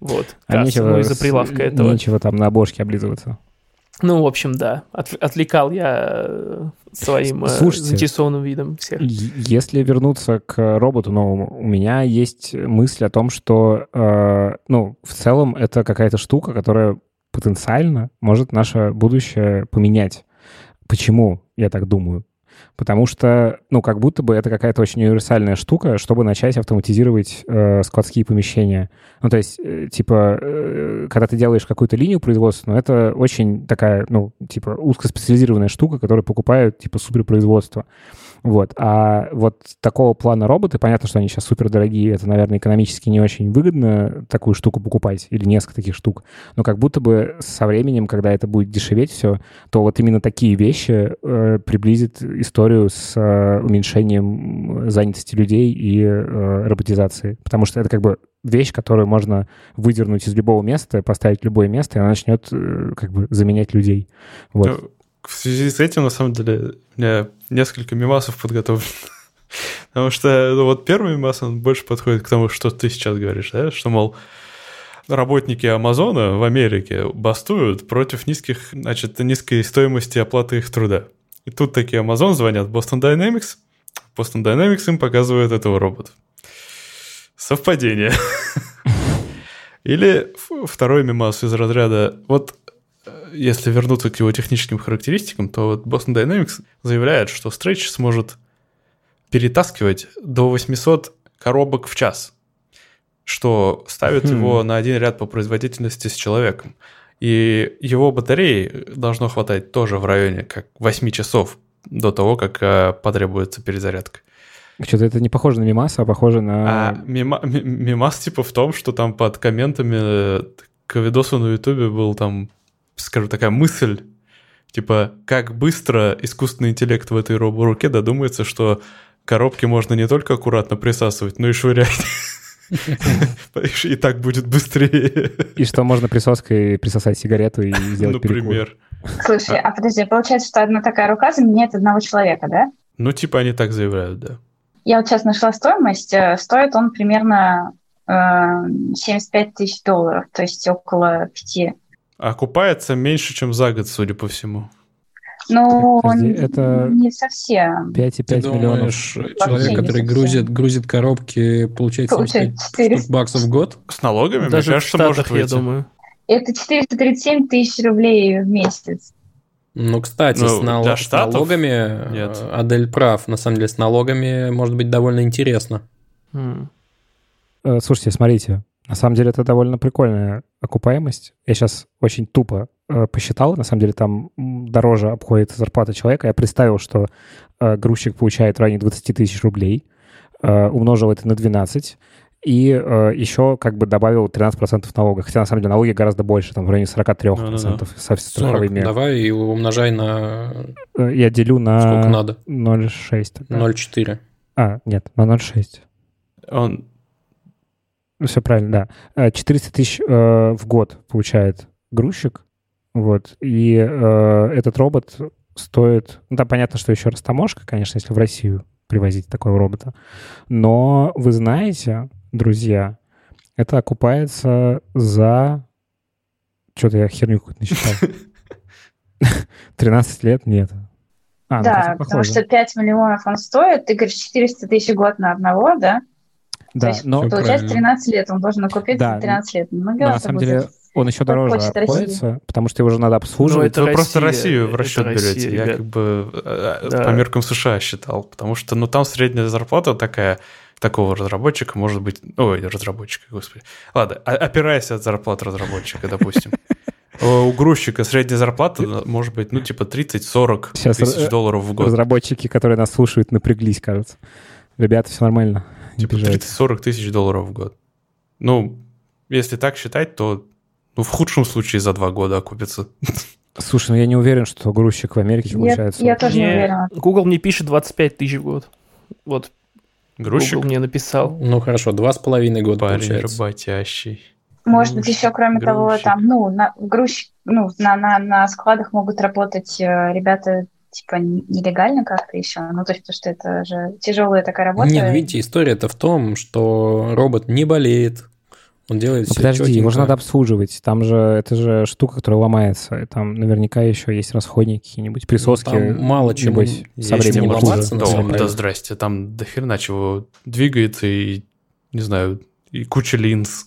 Speaker 5: Вот,
Speaker 3: А
Speaker 5: касса,
Speaker 3: нечего,
Speaker 5: ну, из-за
Speaker 3: с-
Speaker 5: прилавка этого.
Speaker 3: нечего там на обложке облизываться.
Speaker 5: Ну, в общем, да. От- отвлекал я э, своим э,
Speaker 3: Слушайте.
Speaker 5: заинтересованным видом всех.
Speaker 3: Если вернуться к роботу новому, у меня есть мысль о том, что, э, ну, в целом это какая-то штука, которая потенциально может наше будущее поменять. Почему я так думаю? Потому что, ну, как будто бы это какая-то очень универсальная штука, чтобы начать автоматизировать э, складские помещения. Ну, то есть, э, типа, э, когда ты делаешь какую-то линию производственную, это очень такая, ну, типа, узкоспециализированная штука, которую покупают, типа, суперпроизводство. Вот. А вот такого плана роботы, понятно, что они сейчас супер дорогие, это, наверное, экономически не очень выгодно такую штуку покупать или несколько таких штук. Но как будто бы со временем, когда это будет дешеветь все, то вот именно такие вещи э, приблизят историю с э, уменьшением занятости людей и э, роботизации. Потому что это как бы вещь, которую можно выдернуть из любого места, поставить в любое место, и она начнет э, как бы заменять людей. Вот.
Speaker 4: В связи с этим, на самом деле, у меня несколько мемасов подготовлено. Потому что ну, вот первый мемас, он больше подходит к тому, что ты сейчас говоришь, да? Что, мол, работники Амазона в Америке бастуют против низких, значит, низкой стоимости оплаты их труда. И тут такие Amazon звонят Boston Dynamics, Boston Dynamics им показывает этого робота. Совпадение. Или второй мемас из разряда, вот если вернуться к его техническим характеристикам, то вот Boston Dynamics заявляет, что Stretch сможет перетаскивать до 800 коробок в час, что ставит
Speaker 3: Хм.
Speaker 4: его на один ряд по производительности с человеком. И его батареи должно хватать тоже в районе как 8 часов до того, как э, потребуется перезарядка.
Speaker 3: Что-то это не похоже на мимас, а похоже на...
Speaker 4: А мема- м- мемас типа в том, что там под комментами э, к видосу на ютубе был там, скажем, такая мысль, типа, как быстро искусственный интеллект в этой робо-руке додумается, что коробки можно не только аккуратно присасывать, но и швырять. И так будет быстрее.
Speaker 3: И что можно присоской присосать сигарету и сделать.
Speaker 4: Например.
Speaker 6: Слушай, а подожди, получается, что одна такая рука заменяет одного человека, да?
Speaker 4: Ну, типа они так заявляют, да.
Speaker 6: Я вот сейчас нашла стоимость. э, Стоит он примерно э, 75 тысяч долларов, то есть около 5.
Speaker 4: А Окупается меньше, чем за год, судя по всему.
Speaker 6: Ну,
Speaker 3: Подожди, это-
Speaker 6: не совсем.
Speaker 3: 5,5
Speaker 1: Ты
Speaker 3: миллионов.
Speaker 1: человек, который грузит, грузит коробки, получает
Speaker 6: Получает
Speaker 1: 75
Speaker 6: 400.
Speaker 1: штук баксов в год?
Speaker 4: С налогами,
Speaker 5: Даже
Speaker 4: мне
Speaker 5: в
Speaker 4: кажется, может
Speaker 5: Штатах, я
Speaker 4: выйти.
Speaker 5: думаю.
Speaker 6: Это 437 тысяч рублей в месяц.
Speaker 1: Ну, кстати,
Speaker 4: Ну,
Speaker 1: с, нал- с налогами
Speaker 4: нет.
Speaker 1: э, Адель прав. На самом деле, с налогами может быть довольно интересно.
Speaker 3: Э, Слушайте, смотрите, на самом деле это довольно прикольная окупаемость. Я сейчас очень тупо э, посчитал, на самом деле там дороже обходится зарплата человека. Я представил, что э, грузчик получает в районе 20 тысяч рублей, э, умножил это на 12, и э, еще как бы добавил 13% налогов. Хотя на самом деле налоги гораздо больше, там в районе 43%
Speaker 4: Ну-ну-ну.
Speaker 3: со
Speaker 1: 40
Speaker 3: страховыми.
Speaker 1: давай и умножай на
Speaker 3: Э, Я делю на
Speaker 1: сколько надо.
Speaker 3: 0,6. тогда.
Speaker 1: 0,4.
Speaker 3: А, нет, на 0,6.
Speaker 4: Он
Speaker 3: Все правильно, да. Э, 400 тысяч э, в год получает грузчик. Вот. И э, этот робот стоит... Ну, да, понятно, что еще растаможка, конечно, если в Россию привозить такого робота. Но вы знаете, друзья, это окупается за... Что-то я херню какую-то насчитал. 13 лет? Нет. А, ну,
Speaker 6: да,
Speaker 3: хотя
Speaker 6: потому что 5 миллионов он стоит. Ты говоришь 400 тысяч в год на одного, да?
Speaker 3: Да,
Speaker 6: есть
Speaker 3: но,
Speaker 6: Получается,
Speaker 1: правильно.
Speaker 6: 13 лет он должен окупить
Speaker 3: Да,
Speaker 6: за 13 лет.
Speaker 3: но
Speaker 6: Много
Speaker 3: на самом деле он еще дороже обходится, потому что его же надо
Speaker 5: Ну,
Speaker 3: обслуживать.
Speaker 5: это
Speaker 4: Вы просто
Speaker 5: Россия,
Speaker 4: Россию в расчет
Speaker 5: Россия,
Speaker 4: берете. Я
Speaker 5: ребят.
Speaker 4: как бы э,
Speaker 5: Да.
Speaker 4: по меркам США считал, потому что, ну, там средняя зарплата такая такого разработчика может быть... Ой, разработчика, господи. Ладно, опираясь от зарплаты разработчика, допустим. У грузчика средняя зарплата может быть, ну, типа 30-40
Speaker 3: Сейчас,
Speaker 4: тысяч
Speaker 3: э,
Speaker 4: долларов в год.
Speaker 3: Разработчики, которые нас слушают, напряглись, кажется. Ребята, все нормально.
Speaker 4: Типа
Speaker 3: обижайтесь.
Speaker 4: 30-40 тысяч долларов в год. Ну, если так считать, то ну, в худшем случае за два года окупится.
Speaker 3: Слушай, ну я не уверен, что грузчик в Америке
Speaker 6: Я,
Speaker 3: получается.
Speaker 6: я тоже не уверена.
Speaker 5: Google мне пишет 25 тысяч в год. Вот
Speaker 4: Грузчик
Speaker 5: Google мне написал.
Speaker 1: Ну, хорошо, два с половиной года
Speaker 4: парень
Speaker 1: получается.
Speaker 4: работящий.
Speaker 6: Может быть, еще кроме того,
Speaker 4: грузчик.
Speaker 6: там, ну, на, грузчик, ну, на, на, на складах могут работать э, ребята, типа, нелегально как-то еще. Ну, то есть, потому что это же тяжелая такая работа.
Speaker 1: Нет, видите, история-то в том, что робот не болеет, Он делает
Speaker 3: Ну,
Speaker 1: все
Speaker 3: подожди, его же надо обслуживать. Там же это же штука, которая ломается. И Там наверняка еще есть расходники какие-нибудь, присоски.
Speaker 1: Ну, там мало
Speaker 3: небось,
Speaker 1: есть
Speaker 3: со временем
Speaker 1: ломаться,
Speaker 4: Да, да
Speaker 1: деле.
Speaker 4: здрасте, там до хрена чего двигается и, не знаю, и куча линз.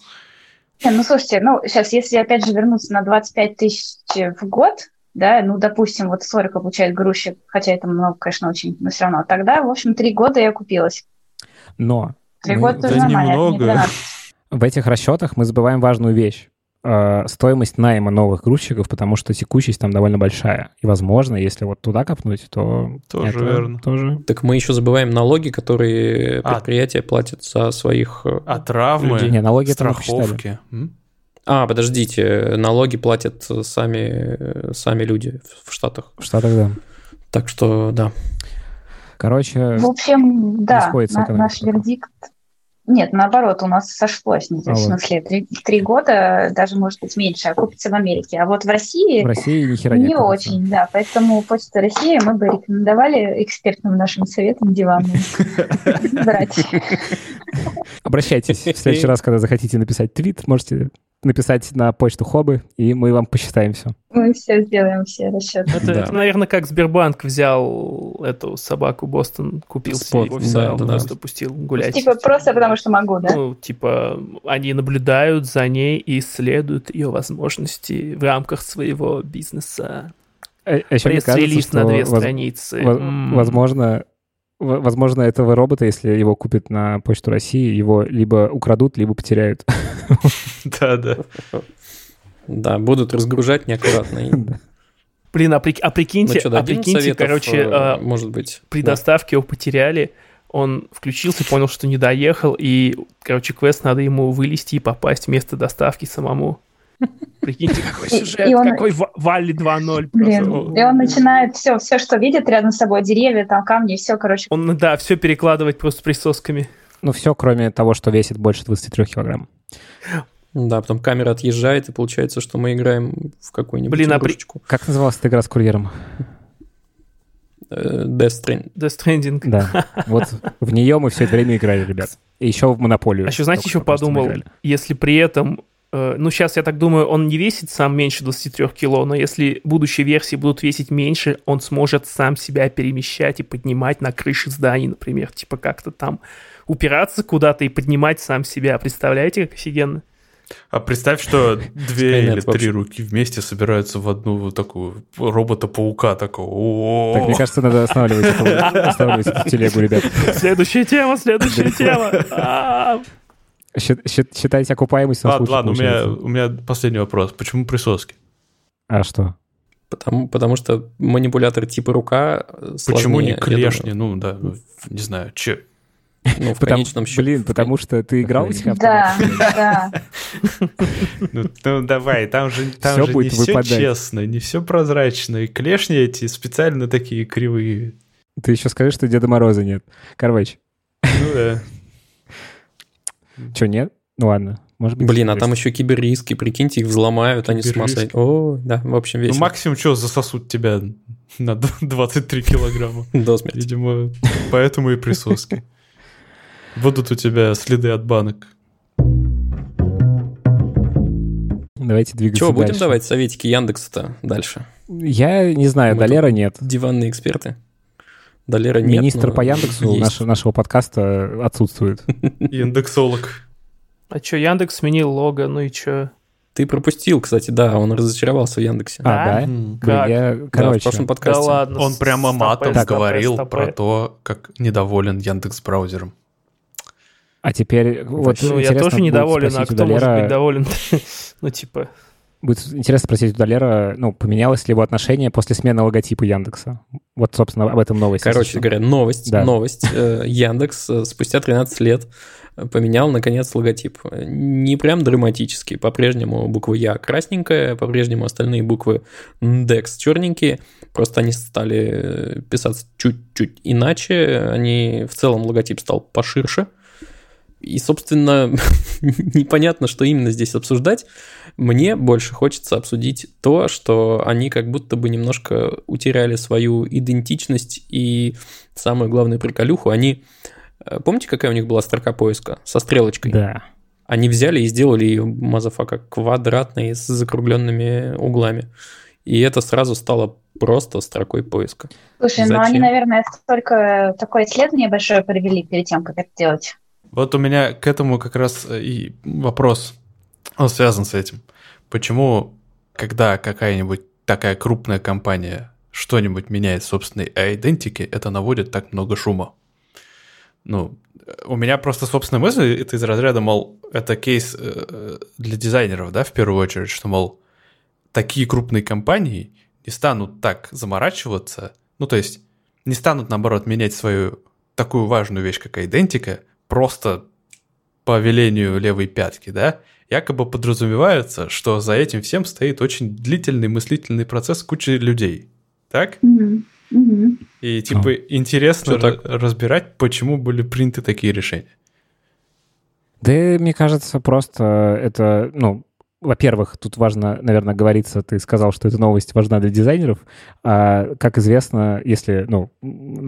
Speaker 6: Не, ну, слушайте, ну, сейчас, если опять же вернуться на 25 тысяч в год, да, ну, допустим, вот столько получает грузчик, хотя это много, конечно, очень, но все равно, тогда, в общем, три года я купилась.
Speaker 3: Но
Speaker 6: Три
Speaker 3: мы
Speaker 6: года тоже
Speaker 4: да
Speaker 6: нормально, это не
Speaker 4: немного.
Speaker 6: 12.
Speaker 3: в этих расчетах мы забываем важную вещь. Э, Стоимость найма новых грузчиков, потому что текучесть там довольно большая. И, возможно, если вот туда копнуть, то...
Speaker 4: Тоже
Speaker 3: это
Speaker 4: верно.
Speaker 3: Тоже
Speaker 1: Так мы еще забываем налоги, которые
Speaker 4: А.
Speaker 1: предприятия платят за своих... э,
Speaker 4: А травмы,
Speaker 1: Людей.
Speaker 3: Не, налоги это
Speaker 4: страховки. М?
Speaker 1: А, подождите, налоги платят сами, сами люди в Штатах.
Speaker 3: в Штатах, да.
Speaker 1: Так что, да.
Speaker 3: Короче,
Speaker 6: В общем, да, на- наш вердикт... Нет, наоборот, у нас сошлось. Ну,
Speaker 3: А
Speaker 6: в смысле, три, три года, даже, может быть, меньше, окупится в Америке. А вот в России
Speaker 3: в России ни хера не
Speaker 6: не очень, да. Поэтому Почта России мы бы рекомендовали экспертным нашим советам диванным брать.
Speaker 3: Обращайтесь в следующий раз, когда захотите написать твит, можете написать на почту Хобы, и мы вам посчитаем все.
Speaker 6: Мы все сделаем, все расчеты.
Speaker 5: Это,
Speaker 3: Да.
Speaker 5: это, наверное, как Сбербанк взял эту собаку Бостон, купил
Speaker 1: Спот,
Speaker 5: себе его
Speaker 1: да, да,
Speaker 5: просто пустил гулять.
Speaker 6: Типа просто потому, что могу, да?
Speaker 5: Ну, типа, они наблюдают за ней и исследуют ее возможности в рамках своего бизнеса.
Speaker 3: А, а еще мне кажется,
Speaker 5: Пресс-релиз на две
Speaker 3: воз-
Speaker 5: страницы.
Speaker 3: Во-
Speaker 5: М.
Speaker 3: Возможно, возможно, этого робота, если его купят на Почту России, его либо украдут, либо потеряют.
Speaker 4: Да-да.
Speaker 1: Да, будут разгружать неаккуратно.
Speaker 5: Блин, а, прик- а
Speaker 1: Ну
Speaker 5: прикиньте,
Speaker 1: что,
Speaker 5: а прикиньте,
Speaker 1: советов,
Speaker 5: короче,
Speaker 1: э,
Speaker 5: а,
Speaker 1: может быть.
Speaker 5: при
Speaker 1: Да.
Speaker 5: доставке его потеряли, он включился, понял, что не доехал, и, короче, квест надо ему вылезти и попасть в место доставки самому. Прикиньте, какой сюжет,
Speaker 6: и он-
Speaker 5: какой Ва- Валли 2.0.
Speaker 6: Блин,
Speaker 5: просто.
Speaker 6: и он начинает все, все, что видит рядом с собой, деревья, там камни, все, короче.
Speaker 5: Он, да, все перекладывать просто присосками.
Speaker 3: Ну, все, кроме того, что весит больше 23 килограмм.
Speaker 1: Да, потом камера отъезжает, и получается, что мы играем в какую-нибудь
Speaker 5: Блин, а при-
Speaker 1: игрушечку.
Speaker 3: Как называлась эта игра с курьером?
Speaker 1: Э, Death Stranding.
Speaker 5: Death Stranding.
Speaker 3: Да, вот в нее мы все это время играли, ребят. И еще в Монополию.
Speaker 5: А еще, знаете, еще подумал, если при этом, э, ну, сейчас, я так думаю, он не весит сам меньше 23 кило, но если будущие версии будут весить меньше, он сможет сам себя перемещать и поднимать на крыши зданий, например, типа как-то там упираться куда-то и поднимать сам себя. Представляете, как офигенно?
Speaker 4: А представь, что две или три руки вместе собираются в одну вот такую робота-паука такого.
Speaker 3: Так, мне кажется, надо останавливать эту, останавливать эту телегу, ребят.
Speaker 5: Следующая тема, следующая тема.
Speaker 3: Счит- счит- Считайте окупаемость на
Speaker 4: Ладно, у меня, у меня последний вопрос. Почему присоски?
Speaker 3: А что?
Speaker 1: Потому, потому что манипулятор типа рука э,
Speaker 4: Почему не клешни? Ну, да, ну, не знаю, че.
Speaker 1: Ну, в
Speaker 3: Потому-
Speaker 1: конечном счете.
Speaker 3: Блин, потому что ты играл в этих
Speaker 6: Да, да.
Speaker 4: Ну, ну, давай, там же, не все честно, не все прозрачно. И клешни эти специально такие кривые.
Speaker 3: Ты еще скажи, что Деда Мороза нет. Короче,
Speaker 4: Ну да.
Speaker 3: что, нет? Ну ладно, может быть.
Speaker 1: Блин, а там еще киберриски, прикиньте, их взломают, они с сойдут. О, да, в общем,
Speaker 4: Ну,
Speaker 1: весело.
Speaker 4: максимум, что засосут тебя на д- 23 килограмма.
Speaker 1: До смерти.
Speaker 4: Видимо, поэтому и присоски. Будут у тебя следы от банок.
Speaker 3: Давайте двигаться
Speaker 1: Чего, будем
Speaker 3: дальше.
Speaker 1: давать советики Яндекса-то дальше?
Speaker 3: Я не знаю,
Speaker 1: Мы
Speaker 3: Долера нет.
Speaker 1: Диванные эксперты? Долера нет.
Speaker 3: Министр по Яндексу наш- нашего подкаста отсутствует.
Speaker 4: Индексолог.
Speaker 5: А что, Яндекс сменил лого, ну и что?
Speaker 1: Ты пропустил, кстати, да, он разочаровался в Яндексе.
Speaker 3: А,
Speaker 5: Да?
Speaker 3: да?
Speaker 5: Как?
Speaker 3: я,
Speaker 1: Да, в
Speaker 3: короче,
Speaker 1: прошлом
Speaker 5: Да
Speaker 1: подкасте.
Speaker 5: ладно.
Speaker 4: Он прямо матом
Speaker 5: стопэ,
Speaker 4: говорил
Speaker 5: стопэ.
Speaker 4: про то, как недоволен Яндекс браузером.
Speaker 3: А теперь вот
Speaker 5: Ну, я
Speaker 3: интересно
Speaker 5: тоже недоволен, а кто может
Speaker 3: Долера-
Speaker 5: быть доволен? Ну, типа,
Speaker 3: Будет интересно спросить у Долера, ну, поменялось ли его отношение после смены логотипа Яндекса? Вот, собственно, об этом новость.
Speaker 1: Короче говоря, новость,
Speaker 3: Да.
Speaker 1: новость. Э, Яндекс э, спустя 13 лет поменял, наконец, логотип. Не прям драматический. По-прежнему буква Я красненькая, по-прежнему остальные буквы Декс черненькие. Просто они стали писаться чуть-чуть иначе. Они в целом логотип стал поширше. И, собственно, непонятно, что именно здесь обсуждать. Мне больше хочется обсудить то, что они как будто бы немножко утеряли свою идентичность и самую главную приколюху. Они... э, Помните, какая у них была строка поиска? Со стрелочкой.
Speaker 3: Да.
Speaker 1: Они взяли и сделали ее, motherfucka, квадратной с закругленными углами. И это сразу стало просто строкой поиска.
Speaker 6: Слушай, ну они, наверное, только такое исследование большое провели перед тем, как это делать.
Speaker 4: Вот у меня к этому как раз и вопрос. Он связан с этим. Почему, когда какая-нибудь такая крупная компания что-нибудь меняет в собственной идентике, это наводит так много шума? Ну, у меня просто собственная мысль, это из разряда, мол, это кейс э, для дизайнеров, да, в первую очередь, что, мол, такие крупные компании не станут так заморачиваться, ну, то есть не станут, наоборот, менять свою такую важную вещь, как идентика, просто по велению левой пятки, да, якобы подразумевается, что за этим всем стоит очень длительный мыслительный процесс кучи людей. Так? И типа интересно
Speaker 1: Всё так.
Speaker 4: ра- разбирать, почему были приняты такие решения.
Speaker 3: Да, мне кажется, просто это, ну, во-первых, тут важно, наверное, говориться, ты сказал, что эта новость важна для дизайнеров. А, как известно, если, ну,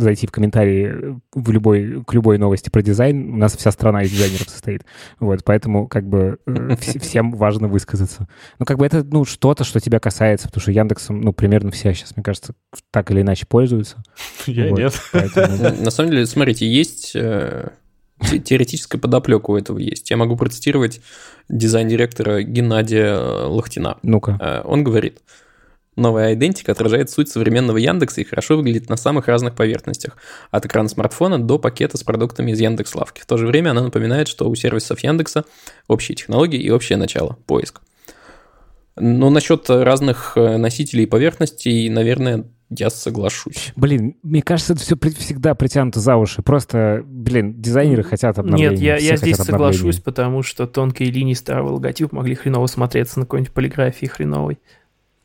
Speaker 3: зайти в комментарии в любой, к любой новости про дизайн, у нас вся страна из дизайнеров состоит. Вот, поэтому, как бы, э, вс- всем важно высказаться. Ну, как бы это, ну, что-то, что тебя касается, потому что Яндексом, ну, примерно все сейчас, мне кажется, так или иначе пользуются.
Speaker 4: Я
Speaker 3: Вот,
Speaker 4: нет.
Speaker 3: поэтому-
Speaker 1: На самом деле, смотрите, есть э, теоретическая подоплека у этого есть. Я могу процитировать дизайн-директора Геннадия э, Лохтина.
Speaker 3: Ну-ка.
Speaker 1: Э, Он говорит, новая идентика отражает суть современного Яндекса и хорошо выглядит на самых разных поверхностях, от экрана смартфона до пакета с продуктами из Яндекс.Лавки. В то же время она напоминает, что у сервисов Яндекса общие технологии и общее начало – поиск. Но насчет разных э, носителей и поверхностей, наверное, я соглашусь.
Speaker 3: Блин, мне кажется, это все всегда притянуто за уши. Просто, блин, дизайнеры хотят обновления.
Speaker 5: Нет, я, я здесь соглашусь, потому что тонкие линии старого логотипа могли хреново смотреться на какой-нибудь полиграфии хреновой.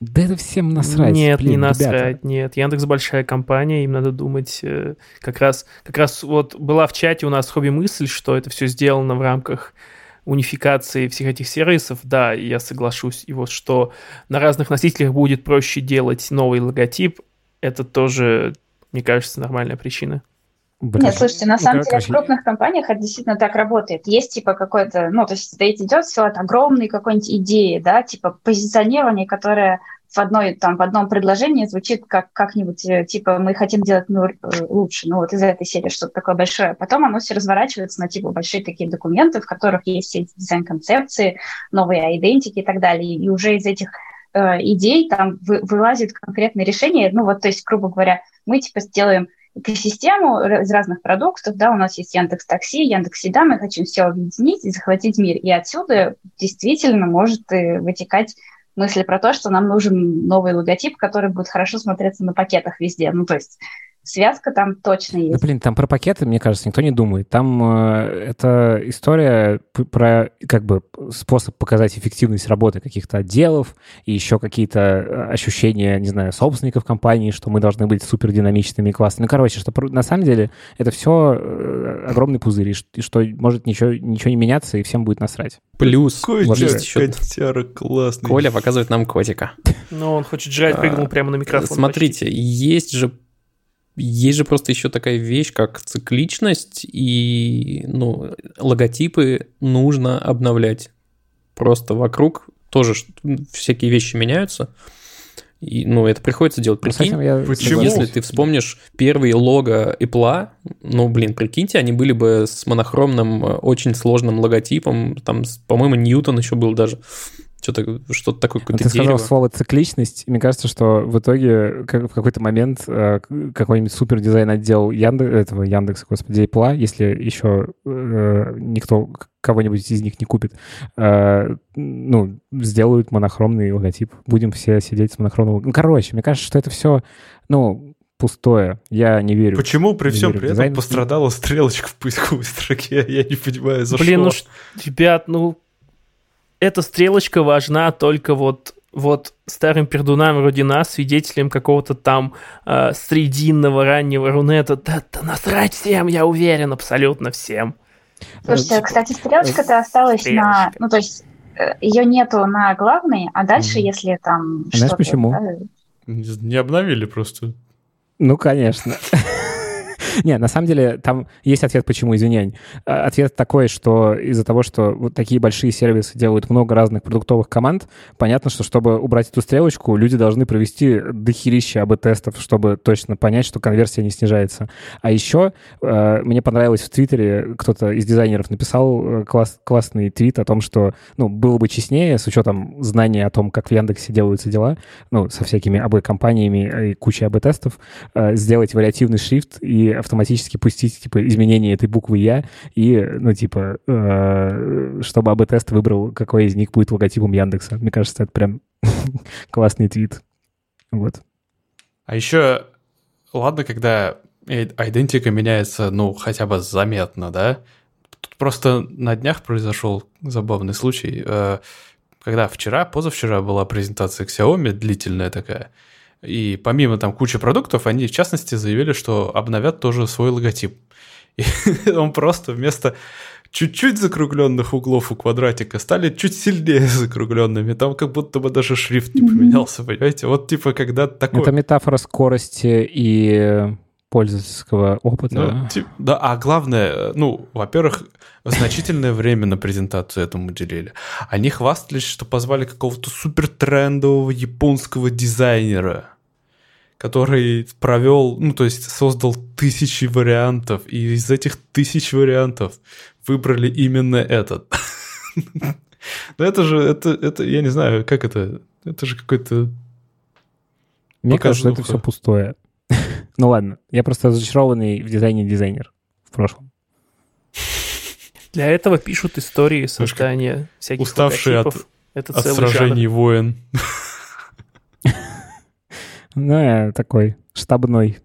Speaker 3: Да это всем насрать.
Speaker 5: Нет,
Speaker 3: блин,
Speaker 5: не
Speaker 3: ребята.
Speaker 5: насрать, нет. Яндекс большая компания, им надо думать. э, Как раз, как раз вот была в чате у нас хобби мысль, что это все сделано в рамках унификации всех этих сервисов, да, я соглашусь. И вот что на разных носителях будет проще делать новый логотип, это тоже, мне кажется, нормальная причина.
Speaker 3: Блин.
Speaker 6: Нет, слушайте, на
Speaker 3: Ну,
Speaker 6: самом деле в крупных компаниях это действительно так работает. Есть типа какой-то, ну, то есть стоит идет все от огромной какой-нибудь идеи, да, типа позиционирование, которое в одной, там, в одном предложении звучит как как-нибудь, э, типа, мы хотим делать мир э, лучше, ну, вот из этой серии что-то такое большое. Потом оно все разворачивается на, типа, большие такие документы, в которых есть все эти дизайн-концепции, новые идентики и так далее. И уже из этих э, идей там вы- вылазит конкретное решение. Ну, вот, то есть, грубо говоря, мы, типа, сделаем экосистему из разных продуктов, да, у нас есть Яндекс Такси, Яндекс Еда, мы хотим все объединить и захватить мир. И отсюда действительно может э, вытекать мысли про то, что нам нужен новый логотип, который будет хорошо смотреться на пакетах везде. Ну, то есть связка там точно
Speaker 3: Да,
Speaker 6: есть.
Speaker 3: блин, там про пакеты, мне кажется, никто не думает. Там э, это история про, как бы, способ показать эффективность работы каких-то отделов и еще какие-то э, ощущения, не знаю, собственников компании, что мы должны быть супер динамичными и классными. Ну, короче, что на самом деле это все огромный пузырь, и ш- и что может ничего, ничего не меняться, и всем будет насрать.
Speaker 1: Плюс
Speaker 4: котяра классный.
Speaker 1: Коля показывает нам котика.
Speaker 5: Но он хочет жрать, прыгнул
Speaker 1: А,
Speaker 5: прямо на микрофон.
Speaker 1: Смотрите, есть же есть же просто еще такая вещь, как цикличность, и ну, логотипы нужно обновлять. Просто вокруг тоже всякие вещи меняются. И, ну, это приходится делать.
Speaker 3: Ну,
Speaker 1: Прикинь,
Speaker 3: я
Speaker 4: Почему?
Speaker 1: если ты вспомнишь первые лого Apple, ну, блин, прикиньте, они были бы с монохромным, э, очень сложным логотипом. Там, по-моему, Ньютон еще был даже. Что-то, что-то такое,
Speaker 3: Ну,
Speaker 1: какое-то
Speaker 3: Ты сказал
Speaker 1: дерево.
Speaker 3: слово цикличность, и мне кажется, что в итоге как- в какой-то момент э, какой-нибудь супер дизайн отдел Янде- этого Яндекса, господи, Apple, если еще э, никто кого-нибудь из них не купит, э, ну, сделают монохромный логотип. Будем все сидеть с монохромным... Ну, короче, мне кажется, что это все, ну, пустое. Я не верю.
Speaker 4: Почему при всем при этом
Speaker 3: дизайн.
Speaker 4: пострадала стрелочка в поисковой строке? Я не понимаю, за
Speaker 5: Блин, ну,
Speaker 4: что.
Speaker 5: ш- ребят, ну, эта стрелочка важна только вот вот старым пердунам вроде нас, свидетелем какого-то там э, срединного раннего рунета, да, да насрать всем, я уверен, абсолютно всем.
Speaker 6: Слушайте,
Speaker 3: Э,
Speaker 6: кстати, стрелочка-то осталась на...
Speaker 5: Стрелочка.
Speaker 6: Ну, то есть ее нету на главной, а дальше,
Speaker 3: Мгм.
Speaker 6: если там
Speaker 3: Знаешь почему?
Speaker 6: да,
Speaker 4: не обновили просто.
Speaker 3: Ну, конечно. Не, на самом деле там есть ответ, почему, извиняй. А, Ответ такой, что из-за того, что вот такие большие сервисы делают много разных продуктовых команд, понятно, что чтобы убрать эту стрелочку, люди должны провести дохерища АБ-тестов, чтобы точно понять, что конверсия не снижается. А еще э, мне понравилось в Твиттере, кто-то из дизайнеров написал э, класс, классный твит о том, что ну, было бы честнее, с учетом знания о том, как в Яндексе делаются дела, ну, со всякими АБ-компаниями и кучей АБ-тестов, э, сделать вариативный шрифт и автоматически пустить, типа, изменение этой буквы «Я», и, ну, типа, э, чтобы АБ-тест выбрал, какой из них будет логотипом Яндекса. Мне кажется, это прям классный твит. Вот.
Speaker 4: А еще, ладно, когда идентика меняется, ну, хотя бы заметно, да? Тут просто на днях произошел забавный случай. Э, Когда вчера, позавчера была презентация Xiaomi, длительная такая, и помимо там кучи продуктов, они в частности заявили, что обновят тоже свой логотип. И он просто вместо чуть-чуть закругленных углов у квадратика стали чуть сильнее закругленными. Там как будто бы даже шрифт не поменялся, понимаете? Вот типа когда такое...
Speaker 3: Это метафора скорости и пользовательского опыта.
Speaker 4: Ну, тип- да, а главное, ну, во-первых, значительное время на презентацию этому уделили. Они хвастались, что позвали какого-то супер трендового японского дизайнера, который провел, ну, то есть создал тысячи вариантов, и из этих тысяч вариантов выбрали именно этот. Но это же, это, это, я не знаю, как это, это же какой-то
Speaker 3: Мне кажется, это все пустое. Ну ладно, я просто разочарованный в дизайне дизайнер в прошлом.
Speaker 5: Для этого пишут истории создания всяких
Speaker 4: уставшие от-.
Speaker 5: Это
Speaker 4: от сражений воин.
Speaker 3: Ну, я такой штабной.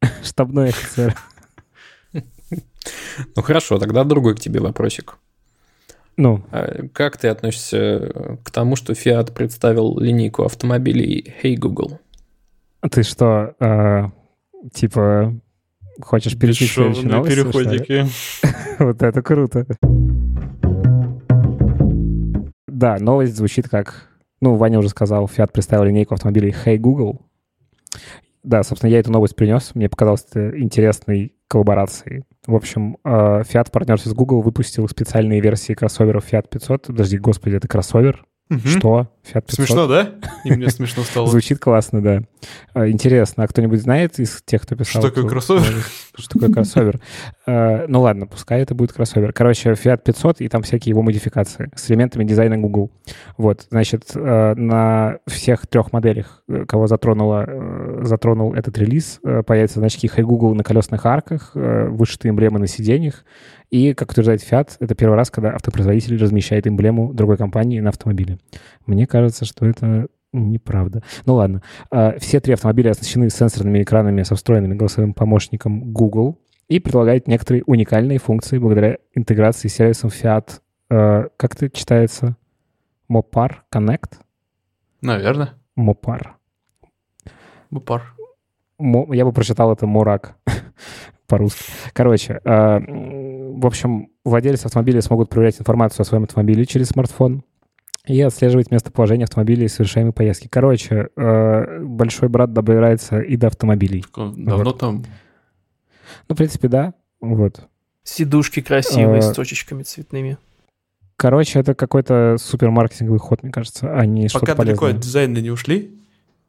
Speaker 3: Штабной офицер.
Speaker 1: Ну хорошо, тогда другой к тебе вопросик.
Speaker 3: Ну,
Speaker 1: А Как ты относишься к тому, что Fiat представил линейку автомобилей Hey Google?
Speaker 3: ты что, э, типа, хочешь перейти к следующей новости,
Speaker 4: переходники.
Speaker 3: Вот это круто. Да, новость звучит как... Ну, Ваня уже сказал, Fiat представил линейку автомобилей Hey Google. Да, собственно, я эту новость принес. Мне показалось это интересной коллаборацией. В общем, э, Fiat в партнерстве с Google выпустил специальные версии кроссоверов Fiat 500. Подожди, господи, это кроссовер?
Speaker 4: Мгм.
Speaker 3: Что? Fiat 500?
Speaker 4: Смешно, да? И мне смешно стало.
Speaker 3: Звучит классно, да. А, Интересно, а кто-нибудь знает из тех, кто писал?
Speaker 4: Что такое кроссовер?
Speaker 3: Что такое кроссовер? Э, Ну ладно, пускай это будет кроссовер. Короче, Fiat 500 и там всякие его модификации с элементами дизайна Google. Вот, значит, э, на всех трех моделях, э, кого затронуло, э, затронул этот релиз, э, появятся значки Hey Google на колесных арках, э, вышитые эмблемы на сиденьях. И, как утверждает Fiat, это первый раз, когда автопроизводитель размещает эмблему другой компании на автомобиле. Мне кажется, что это неправда. Ну ладно. А, Все три автомобиля оснащены сенсорными экранами со встроенным голосовым помощником Google и предлагают некоторые уникальные функции благодаря интеграции с сервисом Fiat. э, Как это читается? Mopar Connect?
Speaker 4: Наверное.
Speaker 3: Mopar.
Speaker 4: Бупар.
Speaker 3: Я бы прочитал это Мурак по-русски. Короче, э, в общем, владельцы автомобиля смогут проверять информацию о своем автомобиле через смартфон и отслеживать местоположение автомобиля и совершаемые поездки. Короче, э, большой брат добирается и до автомобилей.
Speaker 4: Давно там...
Speaker 3: Ну, в принципе, да. Вот.
Speaker 5: Сидушки красивые,
Speaker 3: Э,
Speaker 5: с точечками цветными.
Speaker 3: Короче, это какой-то супермаркетинговый ход, мне кажется, а не что-то
Speaker 4: Пока далеко
Speaker 3: полезное.
Speaker 4: от дизайна не ушли,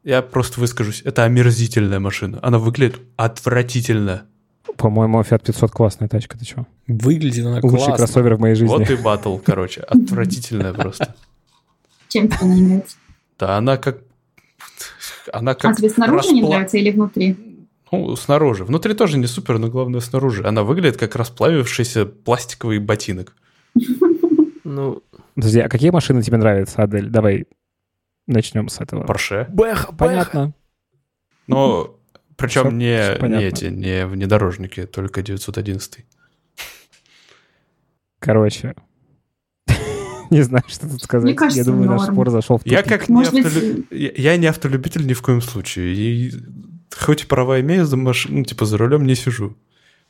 Speaker 4: я просто выскажусь. Это омерзительная машина. Она выглядит отвратительно.
Speaker 3: По-моему, Fiat 500 классная тачка, ты чё?
Speaker 1: Выглядит она
Speaker 3: Лучший
Speaker 1: классно.
Speaker 3: кроссовер в моей жизни.
Speaker 4: Вот и батл, короче. Отвратительная просто.
Speaker 2: Чем тебе не нравится?
Speaker 4: Да она как... Она
Speaker 2: А
Speaker 4: как...
Speaker 2: тебе снаружи не нравится или внутри?
Speaker 4: Ну, снаружи. Внутри тоже не супер, но главное снаружи. Она выглядит как расплавившийся пластиковый ботинок.
Speaker 5: Ну,
Speaker 3: Подожди, а какие машины тебе нравятся, Адель? Давай начнем с этого.
Speaker 4: Порше.
Speaker 5: бэх, бэх.
Speaker 3: Понятно.
Speaker 4: Но причем
Speaker 3: Всё-
Speaker 4: не,
Speaker 3: всё
Speaker 4: не эти, не внедорожники, только 911.
Speaker 3: Короче. Не знаю, что тут сказать.
Speaker 2: Мне кажется,
Speaker 3: Я думаю, наш
Speaker 2: норм.
Speaker 3: спор зашел в
Speaker 4: Я
Speaker 3: тупик.
Speaker 4: как не
Speaker 2: Может
Speaker 4: автолю- я, я не автолюбитель ни в коем случае. И хоть и права имею за машину, ну, типа за рулем не сижу.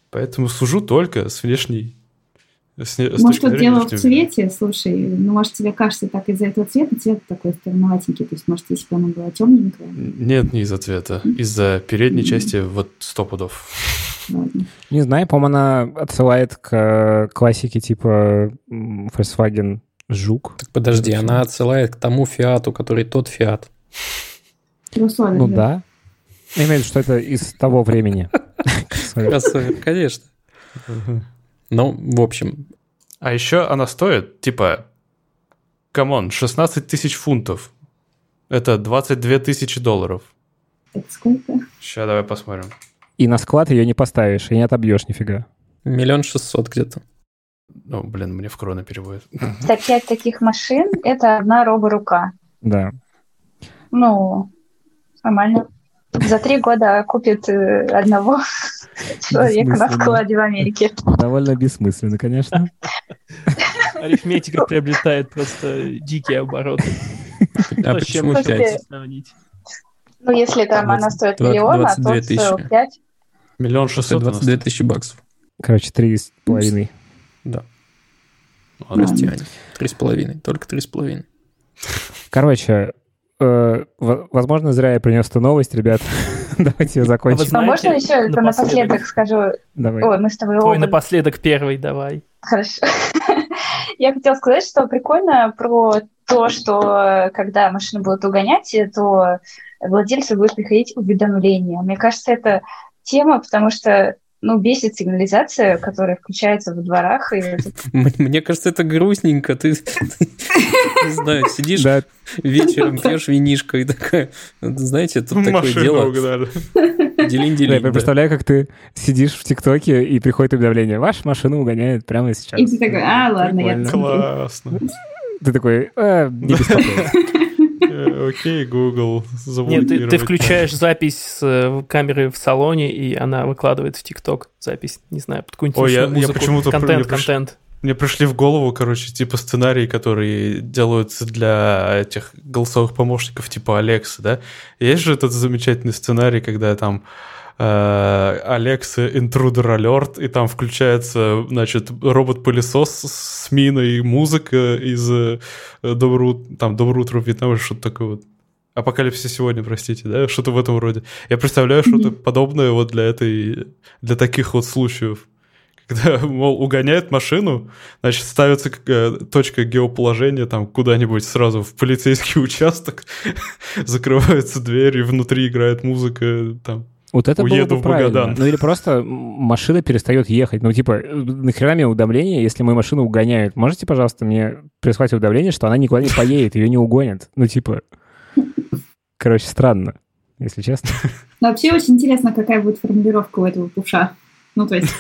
Speaker 4: Поэтому сужу только с внешней... С,
Speaker 2: Может, тут дело в цвете, слушай, ну, может, тебе кажется так из-за этого цвета, цвет такой странноватенький, то есть, может, если бы оно было темненькое.
Speaker 4: Нет, не из-за цвета. Из-за передней части вот сто пудов.
Speaker 2: Ладно.
Speaker 3: Не знаю, по-моему, она отсылает к э, классике типа Volkswagen Жук.
Speaker 1: Так подожди, она отсылает к тому фиату, который тот фиат.
Speaker 2: Кроссовер,
Speaker 3: Ну да. Я имею в виду, что это из того времени.
Speaker 1: Кроссовер, конечно. Ну, в общем,
Speaker 4: А еще она стоит, типа, come on, 16 тысяч фунтов. Это 22 тысячи долларов.
Speaker 2: Так сколько?
Speaker 4: Сейчас давай посмотрим.
Speaker 3: И на склад ее не поставишь, и не отобьешь нифига.
Speaker 1: миллион шестьсот где-то.
Speaker 4: Ну, блин, мне в кроны переводят.
Speaker 6: За пять таких машин это одна роборука.
Speaker 3: Да.
Speaker 6: Ну, нормально. За три года купит э, одного человека на складе в Америке.
Speaker 3: Довольно бессмысленно, конечно.
Speaker 5: Арифметика приобретает просто дикие обороты.
Speaker 1: А почему 5?
Speaker 6: Ну, если там она стоит миллион, а
Speaker 1: 22
Speaker 6: тот стоил
Speaker 1: тысячи.
Speaker 6: пять.
Speaker 4: Миллион шестьсот.
Speaker 1: 22 тысячи баксов.
Speaker 3: Короче, три с половиной.
Speaker 1: Да,
Speaker 4: Ладно.
Speaker 1: Три с половиной, только три с половиной.
Speaker 3: Короче, возможно, зря я принес эту новость, ребят. Давайте ее
Speaker 5: А
Speaker 3: закончим.
Speaker 6: А
Speaker 5: Знаете,
Speaker 6: можно еще это
Speaker 5: напоследок-
Speaker 6: напоследок скажу?
Speaker 3: Давай.
Speaker 6: Ой, мы с тобой
Speaker 5: Твой
Speaker 6: оба
Speaker 5: напоследок первый давай.
Speaker 6: Хорошо. Я хотела сказать, что прикольно про то, что э, когда машины будут угонять, э, то владельцу будет приходить уведомление. Мне кажется, это тема, потому что ну, бесит сигнализация, которая включается в дворах. И
Speaker 1: Мне кажется, это грустненько. Ты, не знаю, сидишь вечером, пьешь винишко и такая, знаете, тут такое
Speaker 4: Машину
Speaker 1: дело.
Speaker 3: я
Speaker 1: Делин-делин. да.
Speaker 3: представляю, как ты сидишь в ТикТоке и приходит уведомление. Ваша машина угоняет прямо сейчас.
Speaker 2: И ты такой, а, ладно, я.
Speaker 4: Классно.
Speaker 3: Ты такой, «Э, не беспокойся.
Speaker 4: Э, Окей, Google,
Speaker 5: Нет, ты, включаешь запись с э, камеры в салоне, и она выкладывает в ТикТок запись, не знаю, под какую-нибудь
Speaker 4: Ой, я- почему-то
Speaker 5: контент, контент.
Speaker 4: Мне пришли в голову, короче, типа сценарии, которые делаются для этих голосовых помощников типа Алекса, да? Есть же этот замечательный сценарий, когда там Алекса Intruder Alert, и там включается, значит, робот-пылесос с миной и музыка из э, «Доброе, там, «Доброе утро, Вьетнам» или что-то такое вот. Апокалипсис сегодня, простите, да? Что-то в этом роде. Я представляю что-то подобное вот для этой, для таких вот случаев. Когда, мол, угоняет машину, значит, ставится э, точка геоположения там куда-нибудь сразу в полицейский участок, закрывается дверь, и внутри играет музыка, там.
Speaker 3: Вот это было
Speaker 4: Уеду
Speaker 3: бы
Speaker 4: в
Speaker 3: правильно.
Speaker 4: Магадан.
Speaker 3: Ну или просто машина перестает ехать. Ну типа, э, нахрена мне уведомление, если мою машину угоняют? Можете, пожалуйста, мне прислать уведомление, что она никуда не поедет, ее не угонят? Ну типа, короче, странно, если честно.
Speaker 2: Но вообще очень интересно, какая будет формулировка у этого пуша. Ну, то есть...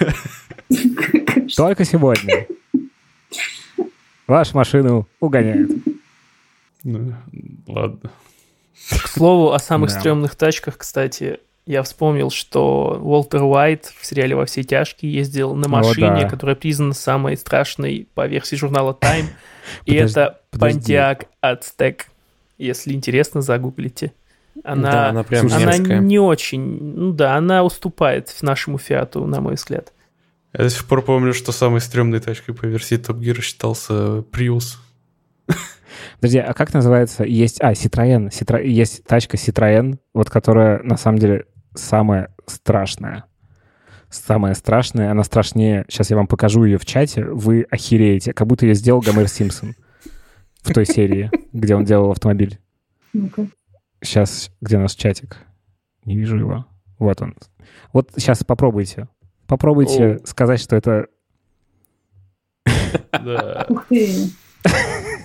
Speaker 3: Только сегодня. Вашу машину угоняют.
Speaker 4: Ну, ладно.
Speaker 5: К слову, о самых стрёмных тачках, кстати, я вспомнил, что Уолтер Уайт в сериале «Во все тяжкие» ездил на машине,
Speaker 3: да.
Speaker 5: которая признана самой страшной по версии журнала Time. И это. Pontiac Aztec. Если интересно, загуглите. Она,
Speaker 1: Да, она прям
Speaker 5: она не очень... Ну да, она уступает нашему Фиату, на мой взгляд.
Speaker 4: Я до сих пор помню, что самой стрёмной тачкой по версии Top Gear считался Prius.
Speaker 3: Подожди, а как называется? Есть, а, Citroёn. Citro- Есть тачка Citroёn, вот которая на самом деле самая страшная. Самая страшная, она страшнее. Сейчас я вам покажу ее в чате, вы охереете. Как будто ее сделал Гомер Симпсон в той серии, где он делал автомобиль. Сейчас, где наш чатик? Не вижу его. Вот он. Вот сейчас попробуйте. Попробуйте сказать, что это...
Speaker 4: Да.
Speaker 2: Ух ты.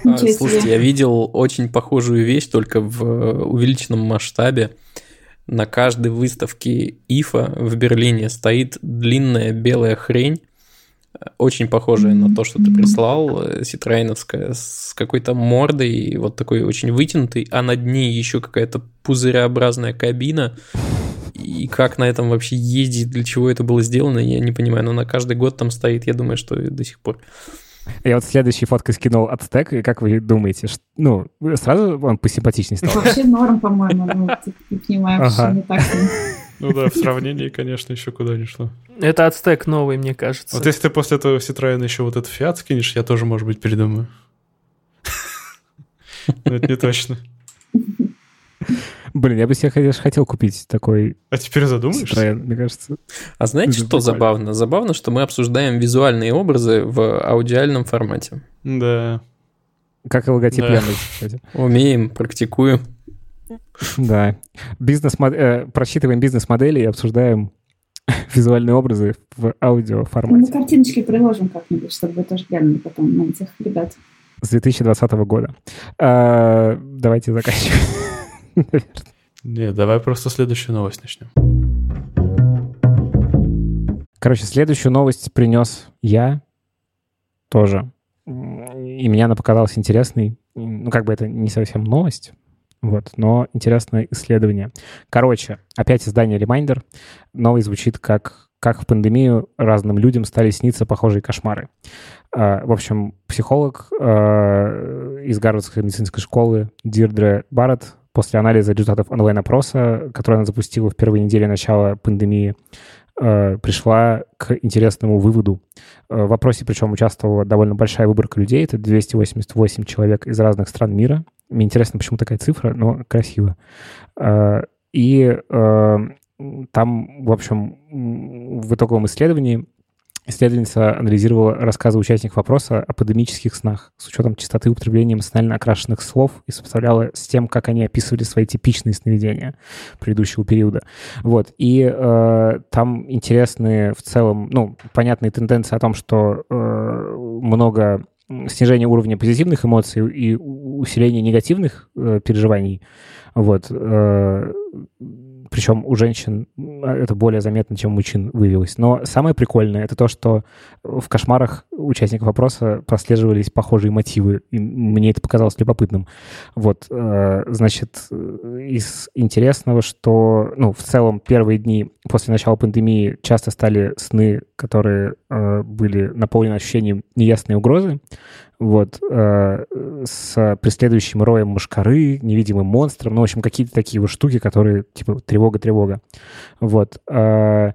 Speaker 1: А, Слушайте, я видел очень похожую вещь, только в э, увеличенном масштабе. На каждой выставке ИФА в Берлине стоит длинная белая хрень, очень похожая на то, что ты прислал, э, ситроеновская, с какой-то мордой, вот такой очень вытянутой, а над ней еще какая-то пузыреобразная кабина. И как на этом вообще ездить, для чего это было сделано, я не понимаю. Но на каждый год там стоит, я думаю, что до сих пор.
Speaker 3: Я вот следующей фоткой скинул от стек, и как вы думаете? ш- Ну, сразу он посимпатичней стал?
Speaker 2: Вообще норм, по-моему. Ну, ты, понимаешь,
Speaker 3: Ага.
Speaker 2: что не так.
Speaker 4: Ну да, в сравнении, конечно, еще куда ни шло.
Speaker 5: Это Ацтек новый, мне кажется.
Speaker 4: Вот если ты после этого Citroёn еще вот этот Fiat скинешь, я тоже, может быть, передумаю. Но это не точно.
Speaker 3: Блин, я бы себе, конечно, хотел купить такой
Speaker 4: А теперь задумаешься?
Speaker 3: Citroёn, мне кажется.
Speaker 1: А знаете, что
Speaker 3: прикольно.
Speaker 1: забавно? Забавно, что мы обсуждаем визуальные образы в аудиальном формате.
Speaker 4: Да.
Speaker 3: Как и логотип
Speaker 4: Да.
Speaker 3: Яндекса, кстати.
Speaker 1: Умеем, практикуем.
Speaker 3: Да. Бизнес э, просчитываем бизнес-модели и обсуждаем визуальные образы в
Speaker 2: Мы
Speaker 3: аудиоформате
Speaker 2: картиночки приложим как-нибудь, чтобы вы тоже глянули потом на этих ребят.
Speaker 3: с 2020 года. А, Давайте заканчивать.
Speaker 4: Не, давай просто следующую новость начнем.
Speaker 3: Короче, следующую новость принес я тоже. И мне она показалась интересной. Ну, как бы это не совсем новость, вот, но интересное исследование. Короче, опять издание Reminder. Новый звучит как как в пандемию разным людям стали сниться похожие кошмары. А, В общем, психолог а, из Гарвардской медицинской школы Дирдре Барретт после анализа результатов онлайн-опроса, который она запустила в первой неделе начала пандемии, э, пришла к интересному выводу. Э, В опросе, причем, участвовала довольно большая выборка людей. Это 288 человек из разных стран мира. Мне интересно, почему такая цифра, но красиво. Э, И там, в общем, в итоговом исследовании исследовательница анализировала рассказы участников вопроса о пандемических снах с учетом частоты употребления эмоционально окрашенных слов и сопоставляла с тем, как они описывали свои типичные сновидения предыдущего периода. Вот. И э, там интересные в целом, ну, понятные тенденции о том, что э, много снижения уровня позитивных эмоций и усиления негативных э, переживаний. Вот. Э, причем у женщин м, это более заметно, чем у мужчин выявилось. Но самое прикольное это то, что в кошмарах участников вопроса прослеживались похожие мотивы. И мне это показалось любопытным. Вот, э, значит, э, из интересного, что, ну, в целом первые дни после начала пандемии часто стали сны, которые э, были наполнены ощущением неясной угрозы. Вот, э, с преследующим роем мушкары, невидимым монстром, ну, в общем, какие-то такие вот штуки, которые, типа, тревога-тревога. Вот. э,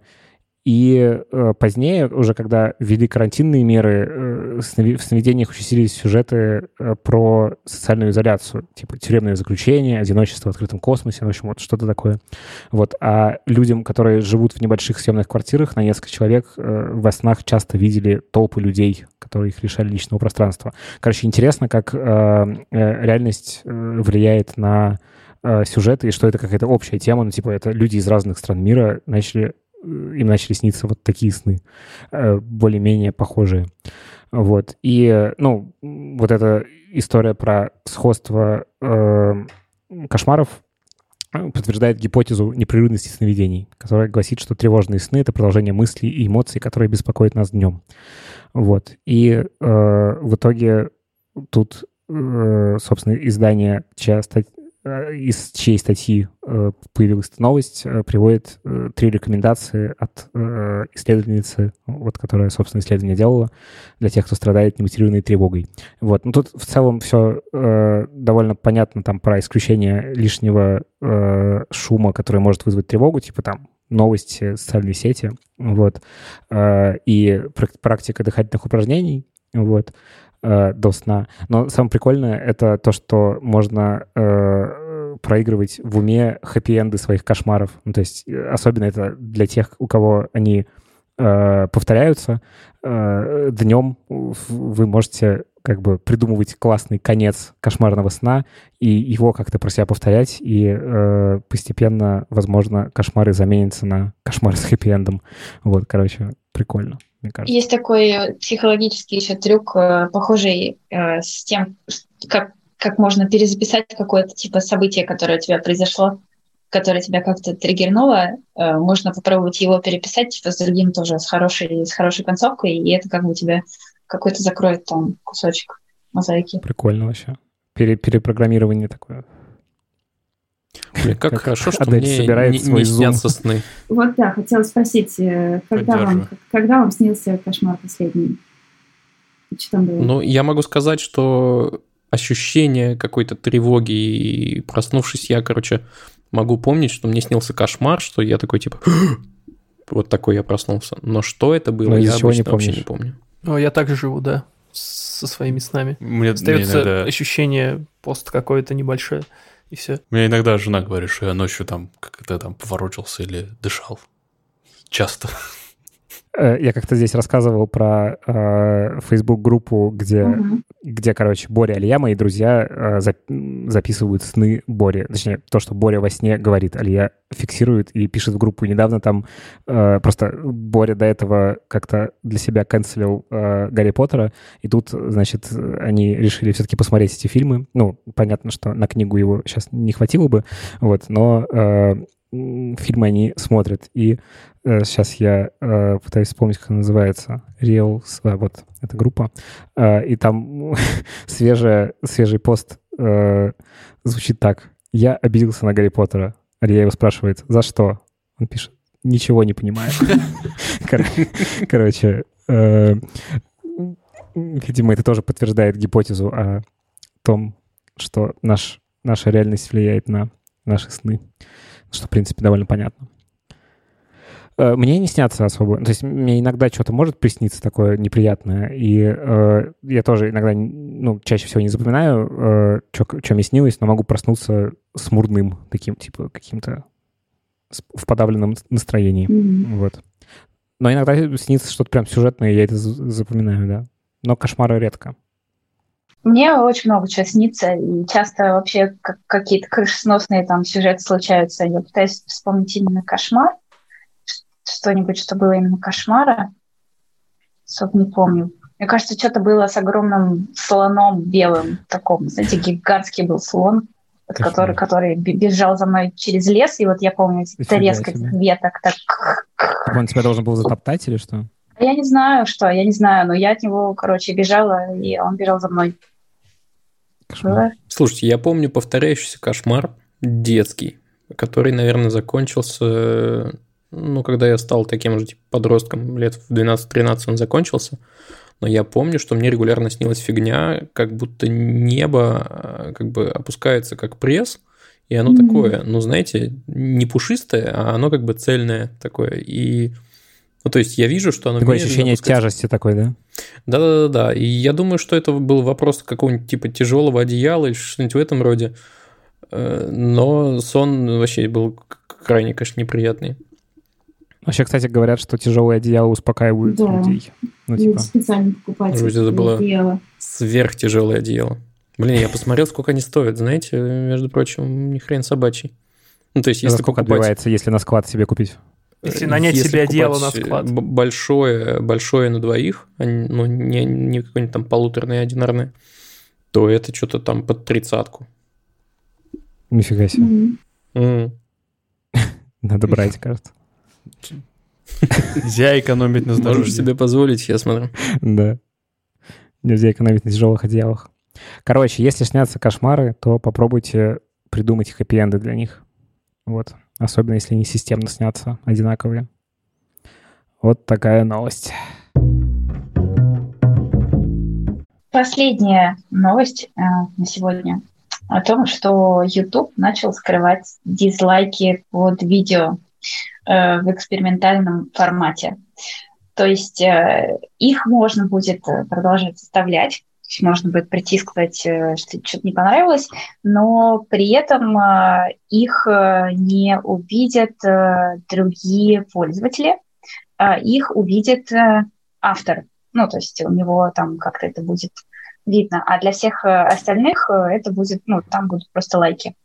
Speaker 3: И э, позднее, уже когда ввели карантинные меры, э, в снови- в сновидениях участились сюжеты э, про социальную изоляцию, типа тюремное заключение, одиночество в открытом космосе, ну, в общем, вот что-то такое. Вот. А людям, которые живут в небольших съемных квартирах на несколько человек, э, во снах часто видели толпы людей, которые их лишали личного пространства. Короче, интересно, как э, э, реальность э, влияет на э, сюжеты, и что это какая-то общая тема, ну, типа, это люди из разных стран мира начали, им начали сниться вот такие сны, э, более-менее похожие. Вот. И, ну, вот эта история про сходство э, кошмаров э, подтверждает гипотезу непрерывности сновидений, которая гласит, что тревожные сны — это продолжение мыслей и эмоций, которые беспокоят нас днем. Вот. И э, в итоге тут, э, собственно, издание, чья стать- из чьей статьи э, появилась новость, э, приводит э, три рекомендации от э, исследовательницы, вот, которая, собственно, исследование делала, для тех, кто страдает немотивированной тревогой. Вот. Ну, тут в целом все довольно понятно там про исключение лишнего э, шума, который может вызвать тревогу, типа там новости, социальные сети, вот, Э, и прак- практика дыхательных упражнений, вот, э, до сна. Но самое прикольное — это то, что можно э, проигрывать в уме хэппи-энды своих кошмаров. Ну, то есть э, особенно это для тех, у кого они э, повторяются. Э, днем вы можете как бы придумывать классный конец кошмарного сна и его как-то про себя повторять, и э, постепенно, возможно, кошмары заменятся на кошмары с хэппи-эндом. Вот, короче, прикольно, мне кажется.
Speaker 6: Есть такой э, психологический еще трюк, э, похожий э, с тем, как, как можно перезаписать какое-то типа событие, которое у тебя произошло, которое тебя как-то триггернуло. Э, Можно попробовать его переписать типа с другим тоже, с хорошей, с хорошей концовкой, и это как бы тебе какой-то закроет там кусочек мозаики.
Speaker 3: Прикольно вообще. Пере- перепрограммирование такое.
Speaker 1: Блин, как
Speaker 3: Как
Speaker 1: хорошо, что
Speaker 3: Адель
Speaker 1: мне
Speaker 3: собирает
Speaker 1: не,
Speaker 3: свой
Speaker 1: не снятся сны.
Speaker 2: Вот да, хотела спросить, э, когда вам, когда вам снился кошмар последний? И Что там было?
Speaker 1: Ну, я могу сказать, что ощущение какой-то тревоги и проснувшись, я, короче, могу помнить, что мне снился кошмар, что я такой, типа, вот такой я проснулся. Но что это было,
Speaker 3: Но
Speaker 1: я
Speaker 3: чего не
Speaker 1: обычно вообще не помню.
Speaker 5: О, я также живу, да, со своими снами.
Speaker 4: Мне, мне
Speaker 5: Остается
Speaker 4: иногда-
Speaker 5: ощущение пост какое-то небольшое. И все.
Speaker 4: У меня иногда жена говорит, что я ночью там как-то там поворочился или дышал. Часто.
Speaker 3: Э, я как-то здесь рассказывал про э, Facebook-группу, где,
Speaker 2: Мгм.
Speaker 3: где, короче, Боря Алия, мои друзья, э, зап- записывают сны Бори. Точнее, то, что Боря во сне говорит, Алия фиксирует и пишет в группу. Недавно там э, просто Боря до этого как-то для себя канцелил э, Гарри Поттера, и тут, значит, они решили все-таки посмотреть эти фильмы. Ну, понятно, что на книгу его сейчас не хватило бы, вот, но э, фильмы они смотрят. И сейчас я э, пытаюсь вспомнить, как она называется. Real, а, вот, эта группа. Э, и там свежая, свежий пост э, звучит так. Я обиделся на Гарри Поттера. Алия его спрашивает, за что? Он пишет, ничего не понимаю. Кор- Короче, э, видимо, это тоже подтверждает гипотезу о том, что наш, наша реальность влияет на наши сны. Что, в принципе, довольно понятно. Э, Мне не снятся особо. То есть мне иногда что-то может присниться такое неприятное, и э, я тоже иногда, ну, чаще всего не запоминаю, что мне снилось, но могу проснуться смурным таким, типа, каким-то в подавленном настроении.
Speaker 2: Мгм.
Speaker 3: Вот. Но иногда снится что-то прям сюжетное, и я это запоминаю, да. Но кошмары редко.
Speaker 6: Мне очень много чего снится, и часто вообще как- какие-то крышесносные там сюжеты случаются. Я пытаюсь вспомнить именно кошмар, что-нибудь, что было именно кошмара. Особо не помню. Мне кажется, что-то было с огромным слоном белым таком. Знаете, гигантский был слон, вот который, который бе- бежал за мной через лес. И вот я помню
Speaker 3: себе.
Speaker 6: этих веток. Так...
Speaker 3: Так он тебя должен был затоптать или что?
Speaker 6: Я не знаю, что, я не знаю, но я от него, короче, бежала, и он бежал за мной.
Speaker 3: Кошмар.
Speaker 6: Было
Speaker 1: Слушайте, я помню повторяющийся кошмар детский, который, наверное, закончился, ну, когда я стал таким же типа, подростком, лет в 12-13 он закончился. Но я помню, что мне регулярно снилась фигня, как будто небо э, как бы опускается как пресс, и оно
Speaker 2: Мгм.
Speaker 1: такое, ну, знаете, не пушистое, а оно как бы цельное такое. И, ну, то есть я вижу, что оно
Speaker 3: Такое ощущение
Speaker 1: опускается.
Speaker 3: тяжести такой, да?
Speaker 1: Да-да-да, и я думаю, что это был вопрос какого-нибудь типа тяжелого одеяла или что-нибудь в этом роде. Э, Но сон вообще был крайне, конечно, неприятный.
Speaker 3: Вообще, кстати, говорят, что тяжелые одеяла успокаивают
Speaker 2: Да.
Speaker 3: людей. Ну, типа,
Speaker 2: специально покупать.
Speaker 1: Может это было-
Speaker 2: дело.
Speaker 1: Сверхтяжелое одеяло. Блин, я посмотрел, сколько они стоят. Знаете, между прочим, ни хрен собачий. Ну, то есть,
Speaker 3: за
Speaker 1: если
Speaker 3: сколько
Speaker 1: покупать...
Speaker 3: отбивается, если на склад себе купить?
Speaker 5: Если нанять себе одеяло на склад.
Speaker 1: э, Большое, большое на двоих, а не- ну, не, не какое-нибудь там полуторное, одинарное, то это что-то там под тридцатку.
Speaker 3: Нифига себе.
Speaker 2: Мгм.
Speaker 1: М.
Speaker 3: Надо брать, кажется.
Speaker 4: Нельзя экономить на здоровье.
Speaker 1: Можешь себе позволить, я смотрю.
Speaker 3: Да. Нельзя экономить на тяжелых одеялах. Короче, если снятся кошмары, то попробуйте придумать хэппи-энды для них. Вот. Особенно, если они системно снятся, одинаковые. Вот такая новость.
Speaker 6: Последняя новость э, на сегодня о том, что YouTube начал скрывать дизлайки под видео э, в экспериментальном формате. То есть э, их можно будет э, продолжать составлять, можно будет прийти и сказать, э, что что-то не понравилось, но при этом э, их э, не увидят другие пользователи, а их увидит автор. Ну, то есть у него там как-то это будет видно. А для всех остальных это будет, ну, там будут просто лайки.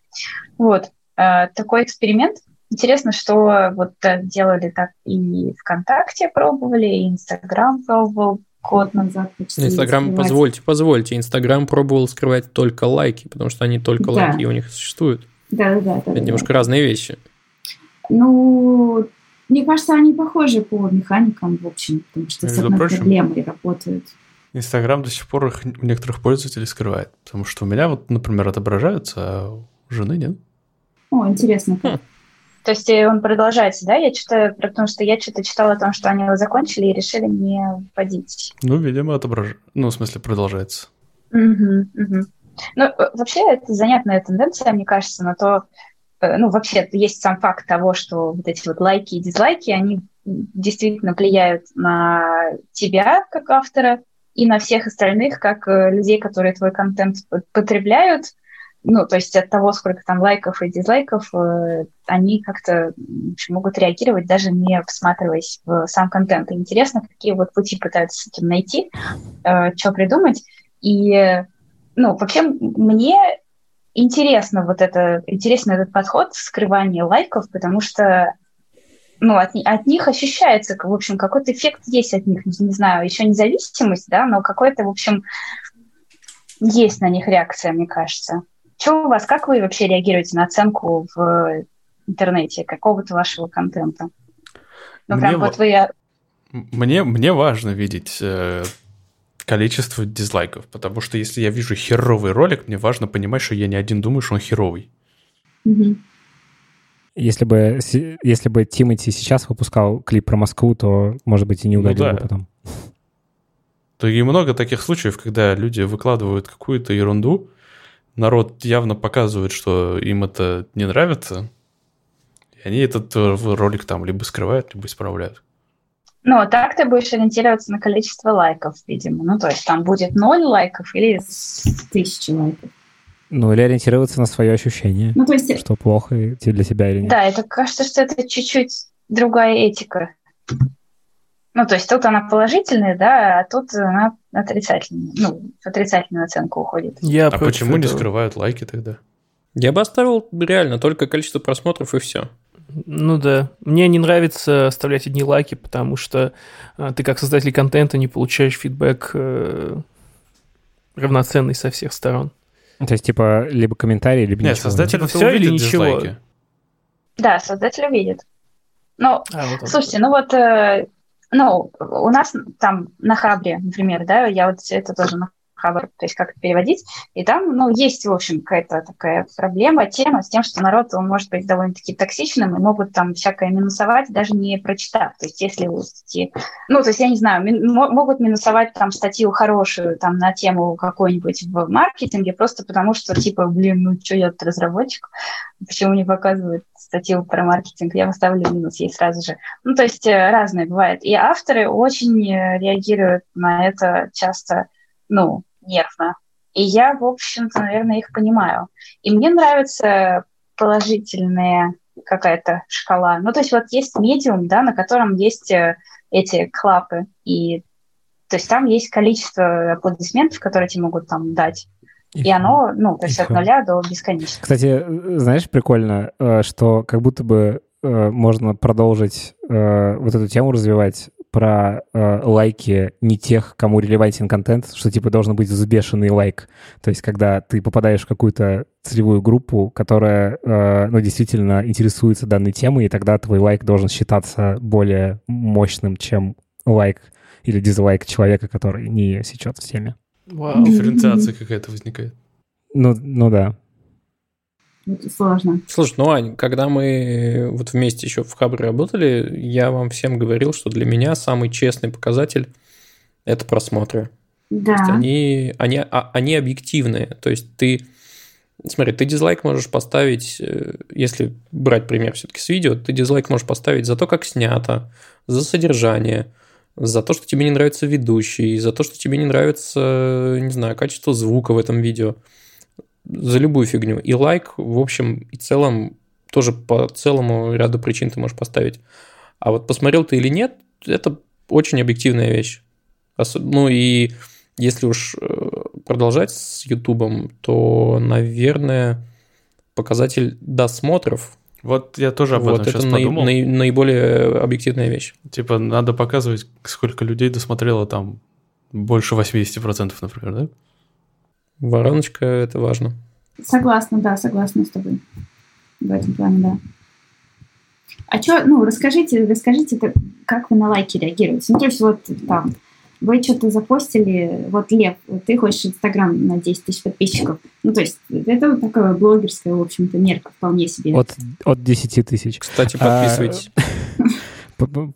Speaker 6: Вот. Такой эксперимент. Интересно, что вот делали так и ВКонтакте пробовали, и Инстаграм пробовал год назад. почти
Speaker 1: Инстаграм, позвольте, позвольте. Инстаграм пробовал скрывать только лайки, потому что они только
Speaker 2: Да.
Speaker 1: лайки у них существуют.
Speaker 2: Да-да-да.
Speaker 1: Это
Speaker 2: да-да-да.
Speaker 1: немножко разные вещи.
Speaker 2: Ну, мне кажется, они похожи по механикам, в общем, потому что с
Speaker 4: Между
Speaker 2: одной
Speaker 4: прочим,
Speaker 2: проблемой работают.
Speaker 4: Инстаграм до сих пор их у некоторых пользователей скрывает. Потому что у меня вот, например, отображаются, а у жены нет.
Speaker 2: О, интересно. как.
Speaker 6: То есть э, он продолжается, да? Я что-то, потому что я что-то читала о том, что они его закончили и решили не вводить.
Speaker 4: Ну, видимо, отображается. Ну, в смысле, продолжается.
Speaker 6: Мгм, мгм. Ну, э, вообще, это занятная тенденция, мне кажется, на то, э, ну, вообще, есть сам факт того, что вот эти вот лайки и дизлайки, они действительно влияют на тебя как автора и на всех остальных, как людей, которые твой контент потребляют. Ну, то есть от того, сколько там лайков и дизлайков, э, они как-то могут реагировать, даже не всматриваясь в сам контент. И интересно, какие вот пути пытаются с этим найти, э, что придумать. И, ну, вообще мне интересно вот это, интересен этот подход скрывания лайков, потому что ну, от, от них ощущается, в общем, какой-то эффект есть от них, не, знаю, еще независимость, да, но какой-то, в общем, есть на них реакция, мне кажется. Что у вас, как вы вообще реагируете на оценку в интернете какого-то вашего контента? Ну, прям мне вот вы...
Speaker 4: Мне, мне важно видеть э, количество дизлайков, потому что если я вижу херовый ролик, мне важно понимать, что я не один думаю, что он херовый.
Speaker 2: Угу.
Speaker 3: Если бы, если бы Тимати сейчас выпускал клип про Москву, то, может быть, и не удалил ну, да. бы потом.
Speaker 4: То и много таких случаев, когда люди выкладывают какую-то ерунду, народ явно показывает, что им это не нравится, и они этот э, ролик там либо скрывают, либо исправляют.
Speaker 6: Ну, а так ты будешь ориентироваться на количество лайков, видимо. Ну, то есть там будет ноль лайков или тысячи лайков.
Speaker 3: Ну, или ориентироваться на свое ощущение. Ну, то есть... Что плохо для тебя или нет.
Speaker 6: Да, это кажется, что это чуть-чуть другая этика. Ну, то есть тут она положительная, да, а тут она отрицательная. Ну, в отрицательную оценку уходит.
Speaker 4: Я а почему этого. не скрывают лайки тогда?
Speaker 1: Я бы оставил реально только количество просмотров и все.
Speaker 5: Ну да. Мне не нравится оставлять одни лайки, потому что а, ты как создатель контента не получаешь фидбэк э, равноценный со всех сторон.
Speaker 3: То есть, типа, либо комментарии, либо
Speaker 4: Нет,
Speaker 3: ничего.
Speaker 4: создатель типа, все или ничего. Дизлайки.
Speaker 6: Да, создатель увидит. Ну, а, вот слушайте, ну вот, э, ну, у нас там на Хабре, например, да, я вот это тоже на хабр, то есть как это переводить. И там, ну, есть, в общем, какая-то такая проблема, тема с тем, что народ, он может быть довольно-таки токсичным и могут там всякое минусовать, даже не прочитав. То есть если у статьи... Ну, то есть, я не знаю, ми- могут минусовать там статью хорошую там на тему какой-нибудь в маркетинге, просто потому что, типа, блин, ну, что я тут разработчик, почему не показывают статью про маркетинг, я поставлю минус ей сразу же. Ну, то есть э, разное бывает. И авторы очень э, реагируют на это часто, ну, нервно. И я, в общем-то, наверное, их понимаю. И мне нравится положительная какая-то шкала. Ну, то есть вот есть медиум, да, на котором есть э, эти клапы, и то есть там есть количество аплодисментов, которые тебе могут там дать. И, и оно, ну, то есть от нуля до бесконечности.
Speaker 3: Кстати, знаешь, прикольно, э, что как будто бы э, можно продолжить вот эту тему развивать про э, лайки не тех, кому релевантен контент, что типа должен быть взбешенный лайк. То есть когда ты попадаешь в какую-то целевую группу, которая э, ну, действительно интересуется данной темой, и тогда твой лайк должен считаться более мощным, чем лайк или дизлайк человека, который не сечет в теме.
Speaker 4: Вау. Дифференциация какая-то возникает.
Speaker 3: Ну, ну да.
Speaker 2: Это сложно.
Speaker 1: Слушай, ну, Ань, когда мы вот вместе еще в Хабре работали, я вам всем говорил, что для меня самый честный показатель – это просмотры.
Speaker 2: Да.
Speaker 1: То есть они, они, а, они объективные. То есть ты, смотри, ты дизлайк можешь поставить, э, если брать пример все-таки с видео, ты дизлайк можешь поставить за то, как снято, за содержание, за то, что тебе не нравится ведущий, за то, что тебе не нравится, не знаю, качество звука в этом видео – за любую фигню. И лайк, в общем и целом, тоже по целому ряду причин ты можешь поставить. А вот посмотрел ты или нет, это очень объективная вещь. Ну и если уж э, продолжать с Ютубом, то, наверное, показатель досмотров.
Speaker 4: Вот я тоже об вот этом сейчас наи- подумал.
Speaker 1: Наи- наиболее объективная вещь.
Speaker 4: Типа надо показывать, сколько людей досмотрело там больше 80%, например, да?
Speaker 1: Вороночка – это важно.
Speaker 2: Согласна, да, согласна с тобой. В этом плане, да. А что, ну, расскажите, расскажите, как вы на лайки реагируете? Ну, то есть вот там, вы что-то запостили, вот, Лев, ты хочешь Инстаграм на 10 тысяч подписчиков. Ну, то есть это вот такая блогерская, в общем-то, мерка вполне себе.
Speaker 3: От, от 10 тысяч.
Speaker 1: Кстати, подписывайтесь. А,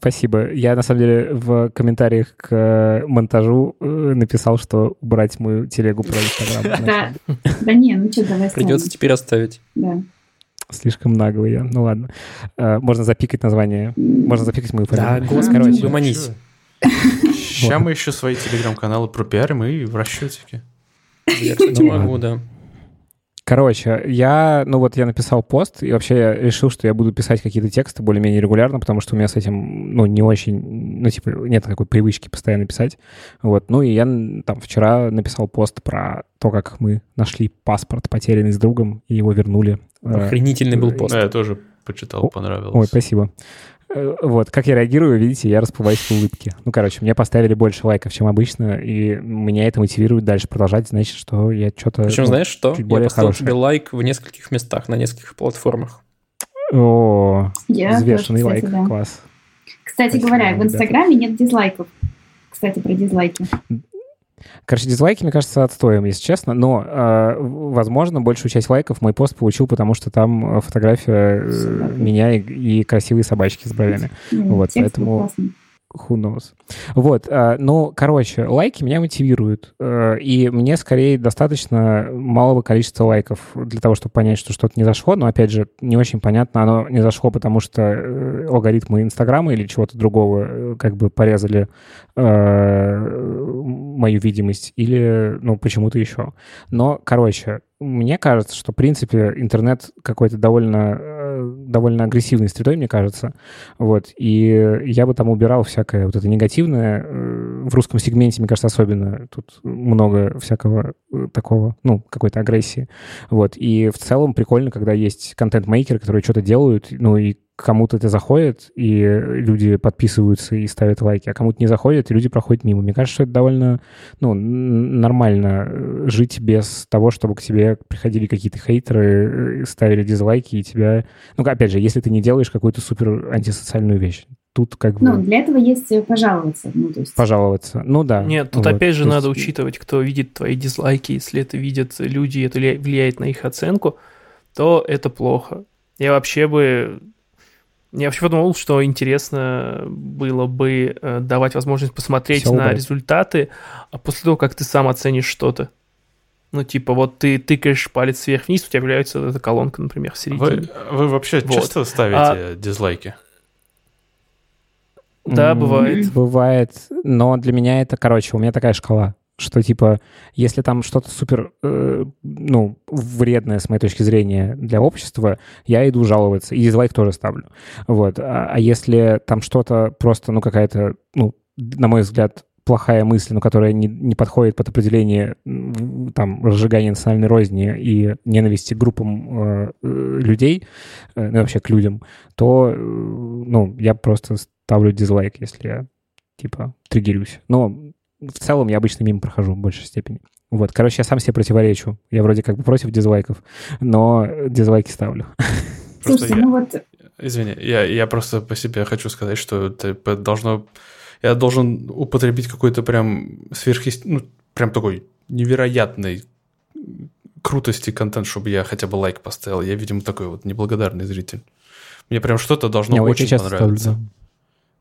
Speaker 3: Спасибо. Я, на самом деле, в комментариях к э, монтажу э, написал, что убрать мою телегу про Инстаграм.
Speaker 2: Да, да не, ну что, давай
Speaker 1: Придется теперь оставить.
Speaker 2: Да.
Speaker 3: Слишком наглый я. Ну ладно. Э, можно запикать название. Можно запикать мою
Speaker 1: фамилию. Да, господи, короче. Угомонись.
Speaker 4: Сейчас мы еще свои телеграм-каналы пропиарим и в расчетике.
Speaker 1: Я, кстати, могу, да.
Speaker 3: Короче, я, ну вот я написал пост, и вообще я решил, что я буду писать какие-то тексты более-менее регулярно, потому что у меня с этим, ну, не очень, ну, типа, нет такой привычки постоянно писать. Вот, ну, и я там вчера написал пост про то, как мы нашли паспорт, потерянный с другом, и его вернули.
Speaker 1: Охренительный был пост.
Speaker 4: Да, я тоже почитал, понравилось.
Speaker 3: Ой, спасибо. Э, вот, как я реагирую, видите, я расплываюсь в улыбке. Ну, короче, мне поставили больше лайков, чем обычно, и меня это мотивирует дальше продолжать, значит, что я что-то...
Speaker 1: Причем,
Speaker 3: ну,
Speaker 1: знаешь что?
Speaker 3: чуть более
Speaker 1: я поставил
Speaker 3: хорошее.
Speaker 1: тебе лайк в нескольких местах, на нескольких платформах.
Speaker 3: О,
Speaker 2: Я
Speaker 3: взвешенный
Speaker 2: тоже,
Speaker 3: лайк,
Speaker 2: кстати, да.
Speaker 3: класс.
Speaker 2: Кстати
Speaker 3: Спасибо,
Speaker 2: говоря, в
Speaker 3: ребята.
Speaker 2: Инстаграме нет дизлайков. Кстати, про дизлайки.
Speaker 3: Короче, дизлайки, мне кажется, отстоем, если честно, но, э, возможно, большую часть лайков мой пост получил, потому что там э, фотография э, меня и, и красивые собачки с бровями. Вот, поэтому-
Speaker 2: классный.
Speaker 3: Who knows? Вот, э, ну, короче, лайки меня мотивируют, э, и мне скорее достаточно малого количества лайков для того, чтобы понять, что что-то не зашло, но, опять же, не очень понятно, оно не зашло, потому что э, алгоритмы Инстаграма или чего-то другого как бы порезали мою видимость или, ну, почему-то еще. Но, короче, мне кажется, что, в принципе, интернет какой-то довольно, довольно агрессивной средой, мне кажется. Вот. И я бы там убирал всякое вот это негативное. Э, В русском сегменте, мне кажется, особенно тут много всякого э, такого, ну, какой-то агрессии. Вот. И в целом прикольно, когда есть контент-мейкеры, которые что-то делают, ну, и кому-то это заходит, и люди подписываются и ставят лайки, а кому-то не заходит, и люди проходят мимо. Мне кажется, что это довольно ну, нормально э, жить без того, чтобы к тебе приходили какие-то хейтеры, э, ставили дизлайки, и тебя... Ну, опять же, если ты не делаешь какую-то супер антисоциальную вещь. Тут как бы
Speaker 2: Ну, для этого есть э, пожаловаться. Ну, то есть...
Speaker 3: пожаловаться. Ну да.
Speaker 5: Нет, тут
Speaker 3: Вот.
Speaker 5: опять же
Speaker 3: То
Speaker 5: надо
Speaker 3: есть-
Speaker 5: учитывать, кто видит твои дизлайки. Если это видят люди, это ли- влияет на их оценку, то это плохо. Я вообще бы... Я вообще подумал, что интересно было бы э, давать возможность посмотреть на
Speaker 3: убрать.
Speaker 5: результаты, а после того, как ты сам оценишь что-то. Ну, типа, вот ты тыкаешь палец вверх-вниз, у тебя появляется вот эта колонка, например, в середине.
Speaker 4: Вы, вы вообще
Speaker 5: Вот.
Speaker 4: часто ставите дизлайки?
Speaker 5: Да, бывает.
Speaker 3: Бывает, но для меня это, короче, у меня такая шкала, что типа, если там что-то супер, э, ну, вредное с моей точки зрения для общества, я иду жаловаться, и дизлайк тоже ставлю. Вот. А, а если там что-то просто, ну, какая-то, ну, на мой взгляд, плохая мысль, но которая не, не подходит под определение там разжигания национальной розни и ненависти к группам э, э, людей, э, ну, вообще к людям, то, э, ну, я просто ставлю дизлайк, если я, типа, триггерюсь. Но в целом я обычно мимо прохожу в большей степени. Вот, короче, я сам себе противоречу. Я вроде как бы против дизлайков, но дизлайки ставлю.
Speaker 4: Просто
Speaker 2: Слушайте,
Speaker 4: я-
Speaker 2: ну вот
Speaker 4: Извини, я, я просто по себе хочу сказать, что это п- должно... Я должен употребить какой-то прям сверхъест... Ну, прям такой невероятной крутости контент, чтобы я хотя бы лайк поставил. Я, видимо, такой вот неблагодарный зритель. Мне прям что-то должно
Speaker 3: Не,
Speaker 4: очень понравиться.
Speaker 3: ставлю,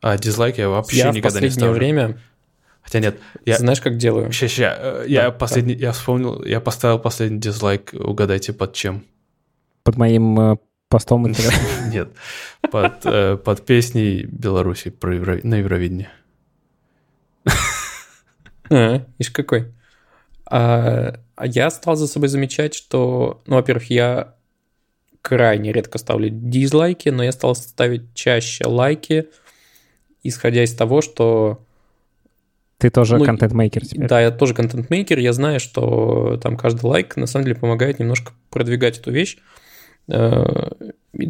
Speaker 3: да.
Speaker 4: А дизлайк я вообще
Speaker 1: я в
Speaker 4: никогда не
Speaker 1: последнее
Speaker 4: ставлю.
Speaker 1: время,
Speaker 4: Хотя нет, я...
Speaker 1: знаешь, как делаю?
Speaker 4: Ща, ща, э, я
Speaker 1: Да,
Speaker 4: последний, я вспомнил, я поставил последний дизлайк, угадайте под чем?
Speaker 3: Под моим э, постом.
Speaker 4: Нет, под, э, под песней Беларуси про Евро- на Евровидении.
Speaker 1: А, ишь какой. А, а я стал за собой замечать, что, ну, во-первых, я крайне редко ставлю дизлайки, но я стал ставить чаще лайки, исходя из того, что
Speaker 3: Ты тоже
Speaker 1: Ну,
Speaker 3: контент-мейкер теперь.
Speaker 1: Да, я тоже контент-мейкер, я знаю, что там каждый лайк на самом деле помогает немножко продвигать эту вещь. Э,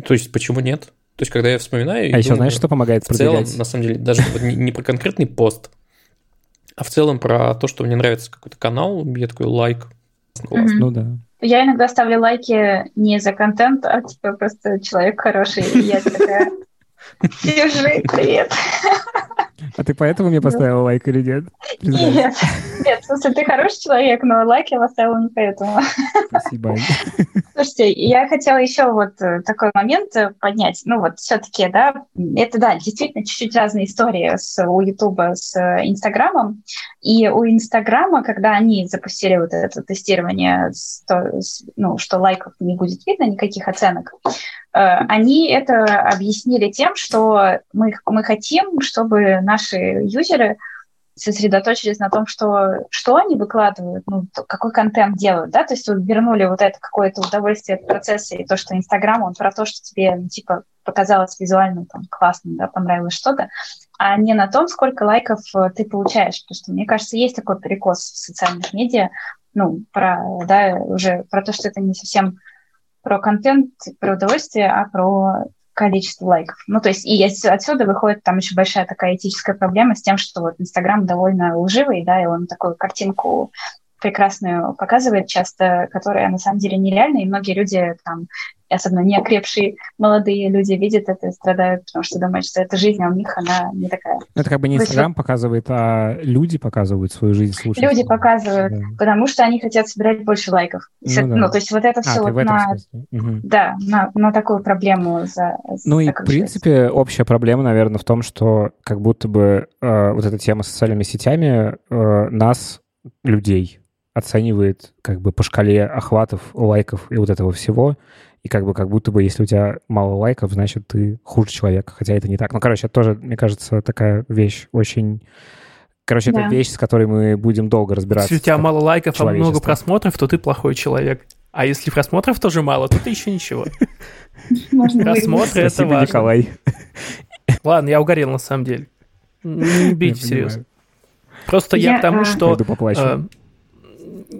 Speaker 1: То есть, почему нет? То есть, когда я вспоминаю... и
Speaker 3: А еще
Speaker 1: думаю,
Speaker 3: знаешь, что помогает
Speaker 1: В целом,
Speaker 3: продвигать?
Speaker 1: на самом деле, даже не, про конкретный пост, а в целом про то, что мне нравится какой-то канал, я такой лайк. Класс.
Speaker 3: Ну да.
Speaker 6: Я иногда ставлю лайки не за контент, а типа просто человек хороший. И я такая, держи, привет.
Speaker 3: А ты поэтому мне поставила лайк или нет?
Speaker 6: Нет, нет, в смысле, ты хороший человек, но лайк я поставила не поэтому.
Speaker 3: Спасибо.
Speaker 6: Слушайте, я хотела еще вот э, такой момент э, поднять. Ну вот все-таки, да, это, да, действительно чуть-чуть разные истории с, у Ютуба с э, Инстаграмом. И у Инстаграма, когда они запустили вот это тестирование, то- ну, что лайков не будет видно, никаких оценок, они это объяснили тем, что мы, мы хотим, чтобы наши юзеры сосредоточились на том, что, что они выкладывают, ну, какой контент делают, да, то есть вот вернули вот это какое-то удовольствие от процесса и то, что Инстаграм, он про то, что тебе, ну, типа, показалось визуально там классно, да, понравилось что-то, а не на том, сколько лайков э, ты получаешь, потому что, мне кажется, есть такой перекос в социальных медиа, ну, про, да, уже про то, что это не совсем про контент, про удовольствие, а про количество лайков. Ну, то есть, и отсюда выходит там еще большая такая этическая проблема с тем, что вот Инстаграм довольно лживый, да, и он такую картинку прекрасную показывает часто, которая на самом деле нереальна, и многие люди там особенно не окрепшие молодые люди видят это и страдают, потому что думают, что эта жизнь, а у них она не такая.
Speaker 3: Ну, это как бы не Инстаграм показывает, а люди показывают свою жизнь
Speaker 6: слушать. Люди показывают, да. потому что они хотят собирать больше лайков. Ну, да. ну то есть вот это все а, вот на, угу. да, на, на такую проблему за,
Speaker 3: Ну и, в принципе, общая проблема, наверное, в том, что как будто бы э, вот эта тема с социальными сетями э, нас, людей, оценивает как бы по шкале охватов, лайков и вот этого всего и как бы как будто бы если у тебя мало лайков, значит, ты хуже человек, хотя это не так. Ну, короче, это тоже, мне кажется, такая вещь очень... Короче, да. это вещь, с которой мы будем долго разбираться.
Speaker 5: Если у тебя мало лайков, а много просмотров, то ты плохой человек. А если просмотров тоже мало, то ты еще ничего. Просмотры — это важно. Николай. Ладно, я угорел на самом деле. Не берите всерьез. Просто я к тому, что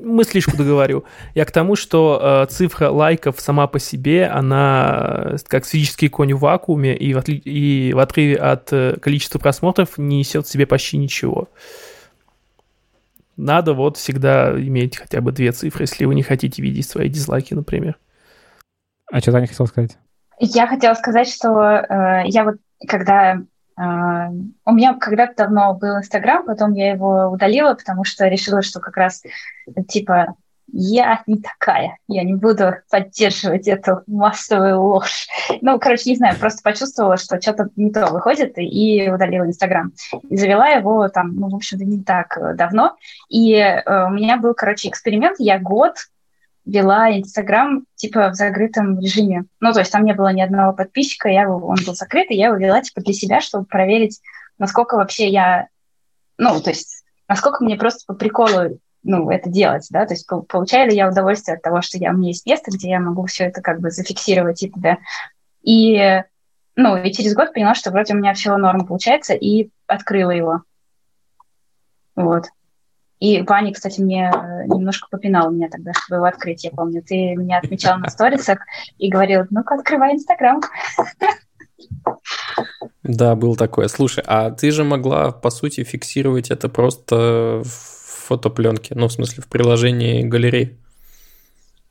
Speaker 5: мыслишку договорю. Я к тому, что э, цифра лайков сама по себе, она э, как физический конь в вакууме и в, отли- и в отрыве от э, количества просмотров не несет в себе почти ничего. Надо вот всегда иметь хотя бы две цифры, если вы не хотите видеть свои дизлайки, например.
Speaker 3: А что Таня хотела сказать?
Speaker 6: Я хотела сказать, что э, я вот когда у меня когда-то давно был Инстаграм, потом я его удалила, потому что решила, что как раз типа я не такая, я не буду поддерживать эту массовую ложь. Ну, короче, не знаю, просто почувствовала, что что-то не то выходит, и удалила Инстаграм. И завела его там, ну, в общем-то, не так давно. И э, у меня был, короче, эксперимент. Я год вела Инстаграм типа в закрытом режиме. Ну, то есть там не было ни одного подписчика, я, он был закрыт, и я его вела типа для себя, чтобы проверить, насколько вообще я, ну, то есть насколько мне просто по приколу ну, это делать, да, то есть получаю ли я удовольствие от того, что я, у меня есть место, где я могу все это как бы зафиксировать и т.д. И, ну, и через год поняла, что вроде у меня все норм получается, и открыла его. Вот. И Ваня, кстати, мне э, немножко попинал меня тогда, чтобы его открыть, я помню. Ты меня отмечал на сторисах и говорил, ну-ка, открывай Инстаграм.
Speaker 1: Да, был такое. Слушай, а ты же могла, по сути, фиксировать это просто в фотопленке, ну, в смысле, в приложении галереи.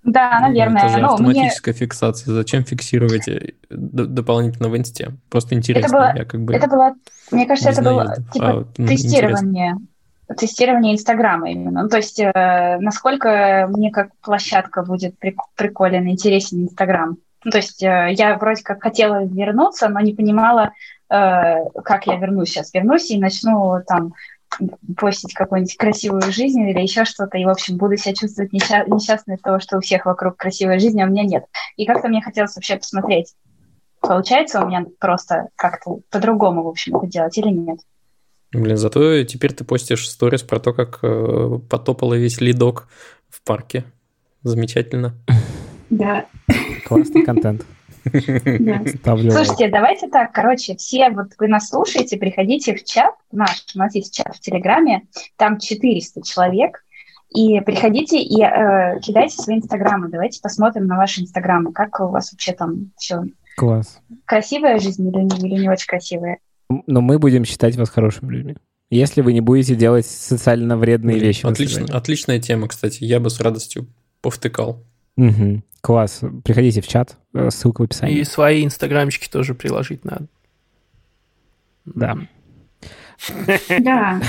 Speaker 6: Да, ну, наверное.
Speaker 1: Это же ну, автоматическая мне... фиксация. Зачем фиксировать э, дополнительно в инсте? Просто интересно.
Speaker 6: Это было, я как бы это было мне кажется, это было типа а, ну, тестирование. Интересно тестирование Инстаграма именно. Ну, то есть, э, насколько мне как площадка будет приколен, интересен Инстаграм. Ну, то есть, э, я вроде как хотела вернуться, но не понимала, э, как я вернусь сейчас. Вернусь и начну там постить какую-нибудь красивую жизнь или еще что-то, и, в общем, буду себя чувствовать несчаст... несчастной от того, что у всех вокруг красивая жизнь, а у меня нет. И как-то мне хотелось вообще посмотреть, получается у меня просто как-то по-другому, в общем, это делать или нет.
Speaker 1: Блин, зато теперь ты постишь сторис про то, как э, потопала весь лидок в парке. Замечательно.
Speaker 2: Да.
Speaker 3: Классный контент.
Speaker 6: Ставлю Слушайте, давайте так, короче, все, вот вы нас слушаете, приходите в чат наш, у нас есть чат в Телеграме, там 400 человек, и приходите и э, кидайте свои инстаграмы, давайте посмотрим на ваши инстаграмы, как у вас вообще там все.
Speaker 3: Класс.
Speaker 6: Красивая жизнь или, или не очень красивая?
Speaker 3: Но мы будем считать вас хорошими людьми. Если вы не будете делать социально вредные Блин, вещи.
Speaker 1: Отлично, отличная тема, кстати. Я бы с радостью повтыкал.
Speaker 3: Угу. Класс. Приходите в чат, э, ссылка в описании.
Speaker 5: И свои инстаграмчики тоже приложить надо.
Speaker 3: Да.
Speaker 2: Да.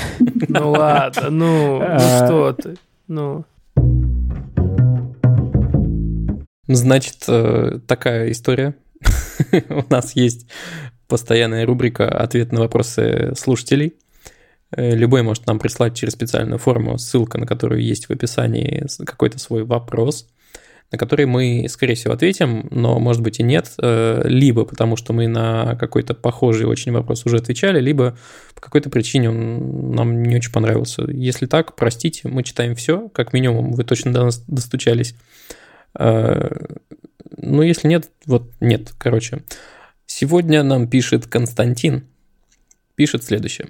Speaker 5: Ну ладно, ну, ну а. что ты, ну.
Speaker 1: Значит, э, такая история. У нас есть постоянная рубрика «Ответ на вопросы слушателей». Э, любой может нам прислать через специальную форму, ссылка на которую есть в описании, какой-то свой вопрос. на которые мы, скорее всего, ответим, но, может быть, и нет, э, либо потому что мы на какой-то похожий очень вопрос уже отвечали, либо по какой-то причине он нам не очень понравился. Если так, простите, мы читаем все, как минимум, вы точно до нас достучались. Э, ну, если нет, вот нет, короче. Сегодня нам пишет Константин, пишет следующее.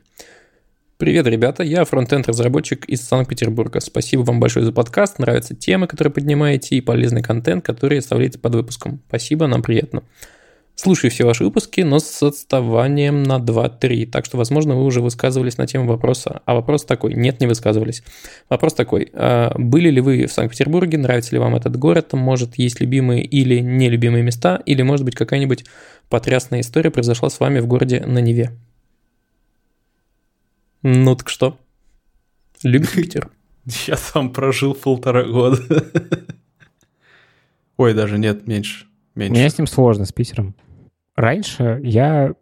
Speaker 1: Привет, ребята, я фронтенд-разработчик из Санкт-Петербурга. Спасибо вам большое за подкаст, нравятся темы, которые поднимаете, и полезный контент, который оставляете под выпуском. Спасибо, нам приятно. Слушаю все ваши выпуски, но с отставанием на 2-3, так что, возможно, вы уже высказывались на тему вопроса. А вопрос такой, нет, не высказывались. Вопрос такой, а были ли вы в Санкт-Петербурге, нравится ли вам этот город, может, есть любимые или нелюбимые места, или, может быть, какая-нибудь потрясная история произошла с вами в городе на Неве? Ну так что? Любите Питер?
Speaker 4: Я там прожил полтора года. Ой, даже нет, меньше. меньше.
Speaker 3: Мне с ним сложно, с Питером. Раньше я,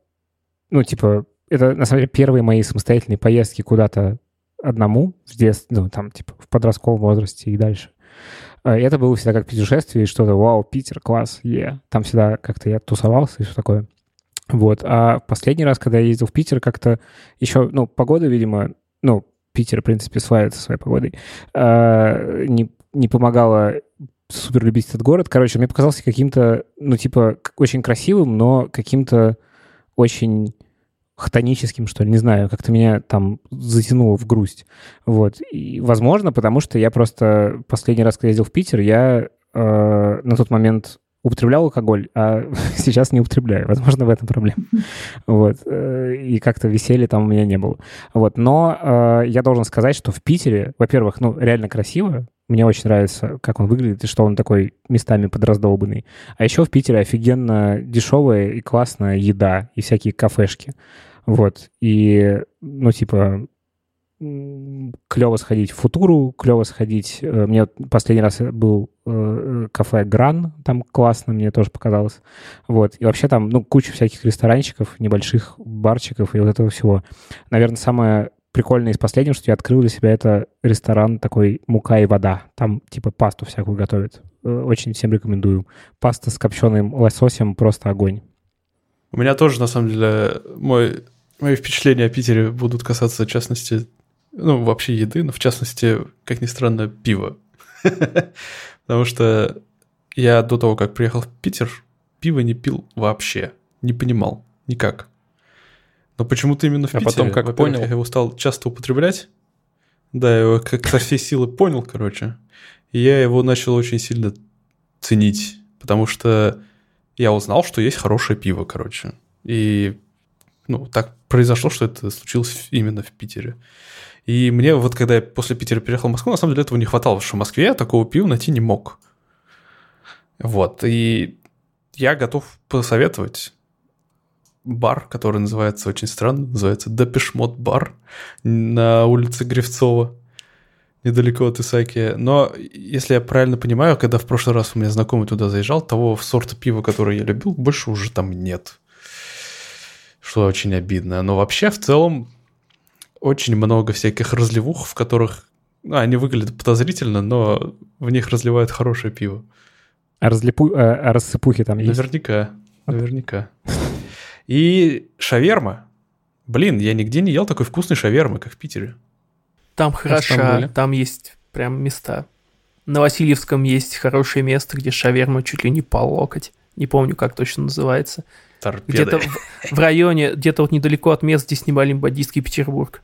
Speaker 3: ну, типа, это, на самом деле, первые мои самостоятельные поездки куда-то одному в детстве, ну, там, типа, в подростковом возрасте и дальше. А, это было всегда как путешествие, и что-то, вау, Питер, класс, е. Yeah. Там всегда как-то я тусовался и все такое. Вот. А последний раз, когда я ездил в Питер, как-то еще, ну, погода, видимо, ну, Питер, в принципе, славится своей погодой, а, не, не помогала супер любить этот город. Короче, мне показался каким-то, ну, типа, очень красивым, но каким-то очень хтоническим, что ли, не знаю, как-то меня там затянуло в грусть. Вот. И, возможно, потому что я просто последний раз, когда ездил в Питер, я э, на тот момент употреблял алкоголь, а сейчас не употребляю. Возможно, в этом проблема. Вот. Э, и как-то веселья там у меня не было. Вот. Но э, я должен сказать, что в Питере, во-первых, ну, реально красиво. Мне очень нравится, как он выглядит, и что он такой местами подраздолбанный. А еще в Питере офигенно дешевая и классная еда и всякие кафешки. Вот. И, ну, типа, клево сходить в Футуру, клево сходить... Э, мне последний раз был э, кафе Гран, там классно, мне тоже показалось. Вот. И вообще там, ну, куча всяких ресторанчиков, небольших барчиков и вот этого всего. Наверное, самое прикольное из последнего, что я открыл для себя, это ресторан такой «Мука и вода». Там типа пасту всякую готовят. Э, очень всем рекомендую. Паста с копченым лососем просто огонь.
Speaker 4: У меня тоже, на самом деле, мой, мои впечатления о Питере будут касаться, в частности, ну, вообще еды, но в частности, как ни странно, пива. Потому что я до того, как приехал в Питер, пиво не пил вообще. Не понимал. Никак. Но почему-то именно в
Speaker 1: а
Speaker 4: Питере.
Speaker 1: потом как понял?
Speaker 4: Я его стал часто употреблять. Да, я его как со всей силы понял, короче. И я его начал очень сильно ценить. Потому что я узнал, что есть хорошее пиво, короче. И ну, так произошло, что это случилось именно в Питере. И мне вот, когда я после Питера переехал в Москву, на самом деле этого не хватало, потому что в Москве я такого пива найти не мог. Вот, и я готов посоветовать бар, который называется очень странно, называется Депешмот бар на улице Гревцова, недалеко от Исаки. Но, если я правильно понимаю, когда в прошлый раз у меня знакомый туда заезжал, того сорта пива, который я любил, больше уже там нет. Что очень обидно. Но вообще, в целом, очень много всяких разливух, в которых ну, они выглядят подозрительно, но в них разливают хорошее пиво.
Speaker 3: А, разлипу... а, а рассыпухи там есть?
Speaker 4: Наверняка, наверняка. И шаверма. Блин, я нигде не ел такой вкусной шавермы, как в Питере.
Speaker 5: Там хорошо, там есть прям места. На Васильевском есть хорошее место, где шаверма чуть ли не по локоть. Не помню, как точно называется. Где-то в, в районе, где-то вот недалеко от мест, где снимали бандитский Петербург.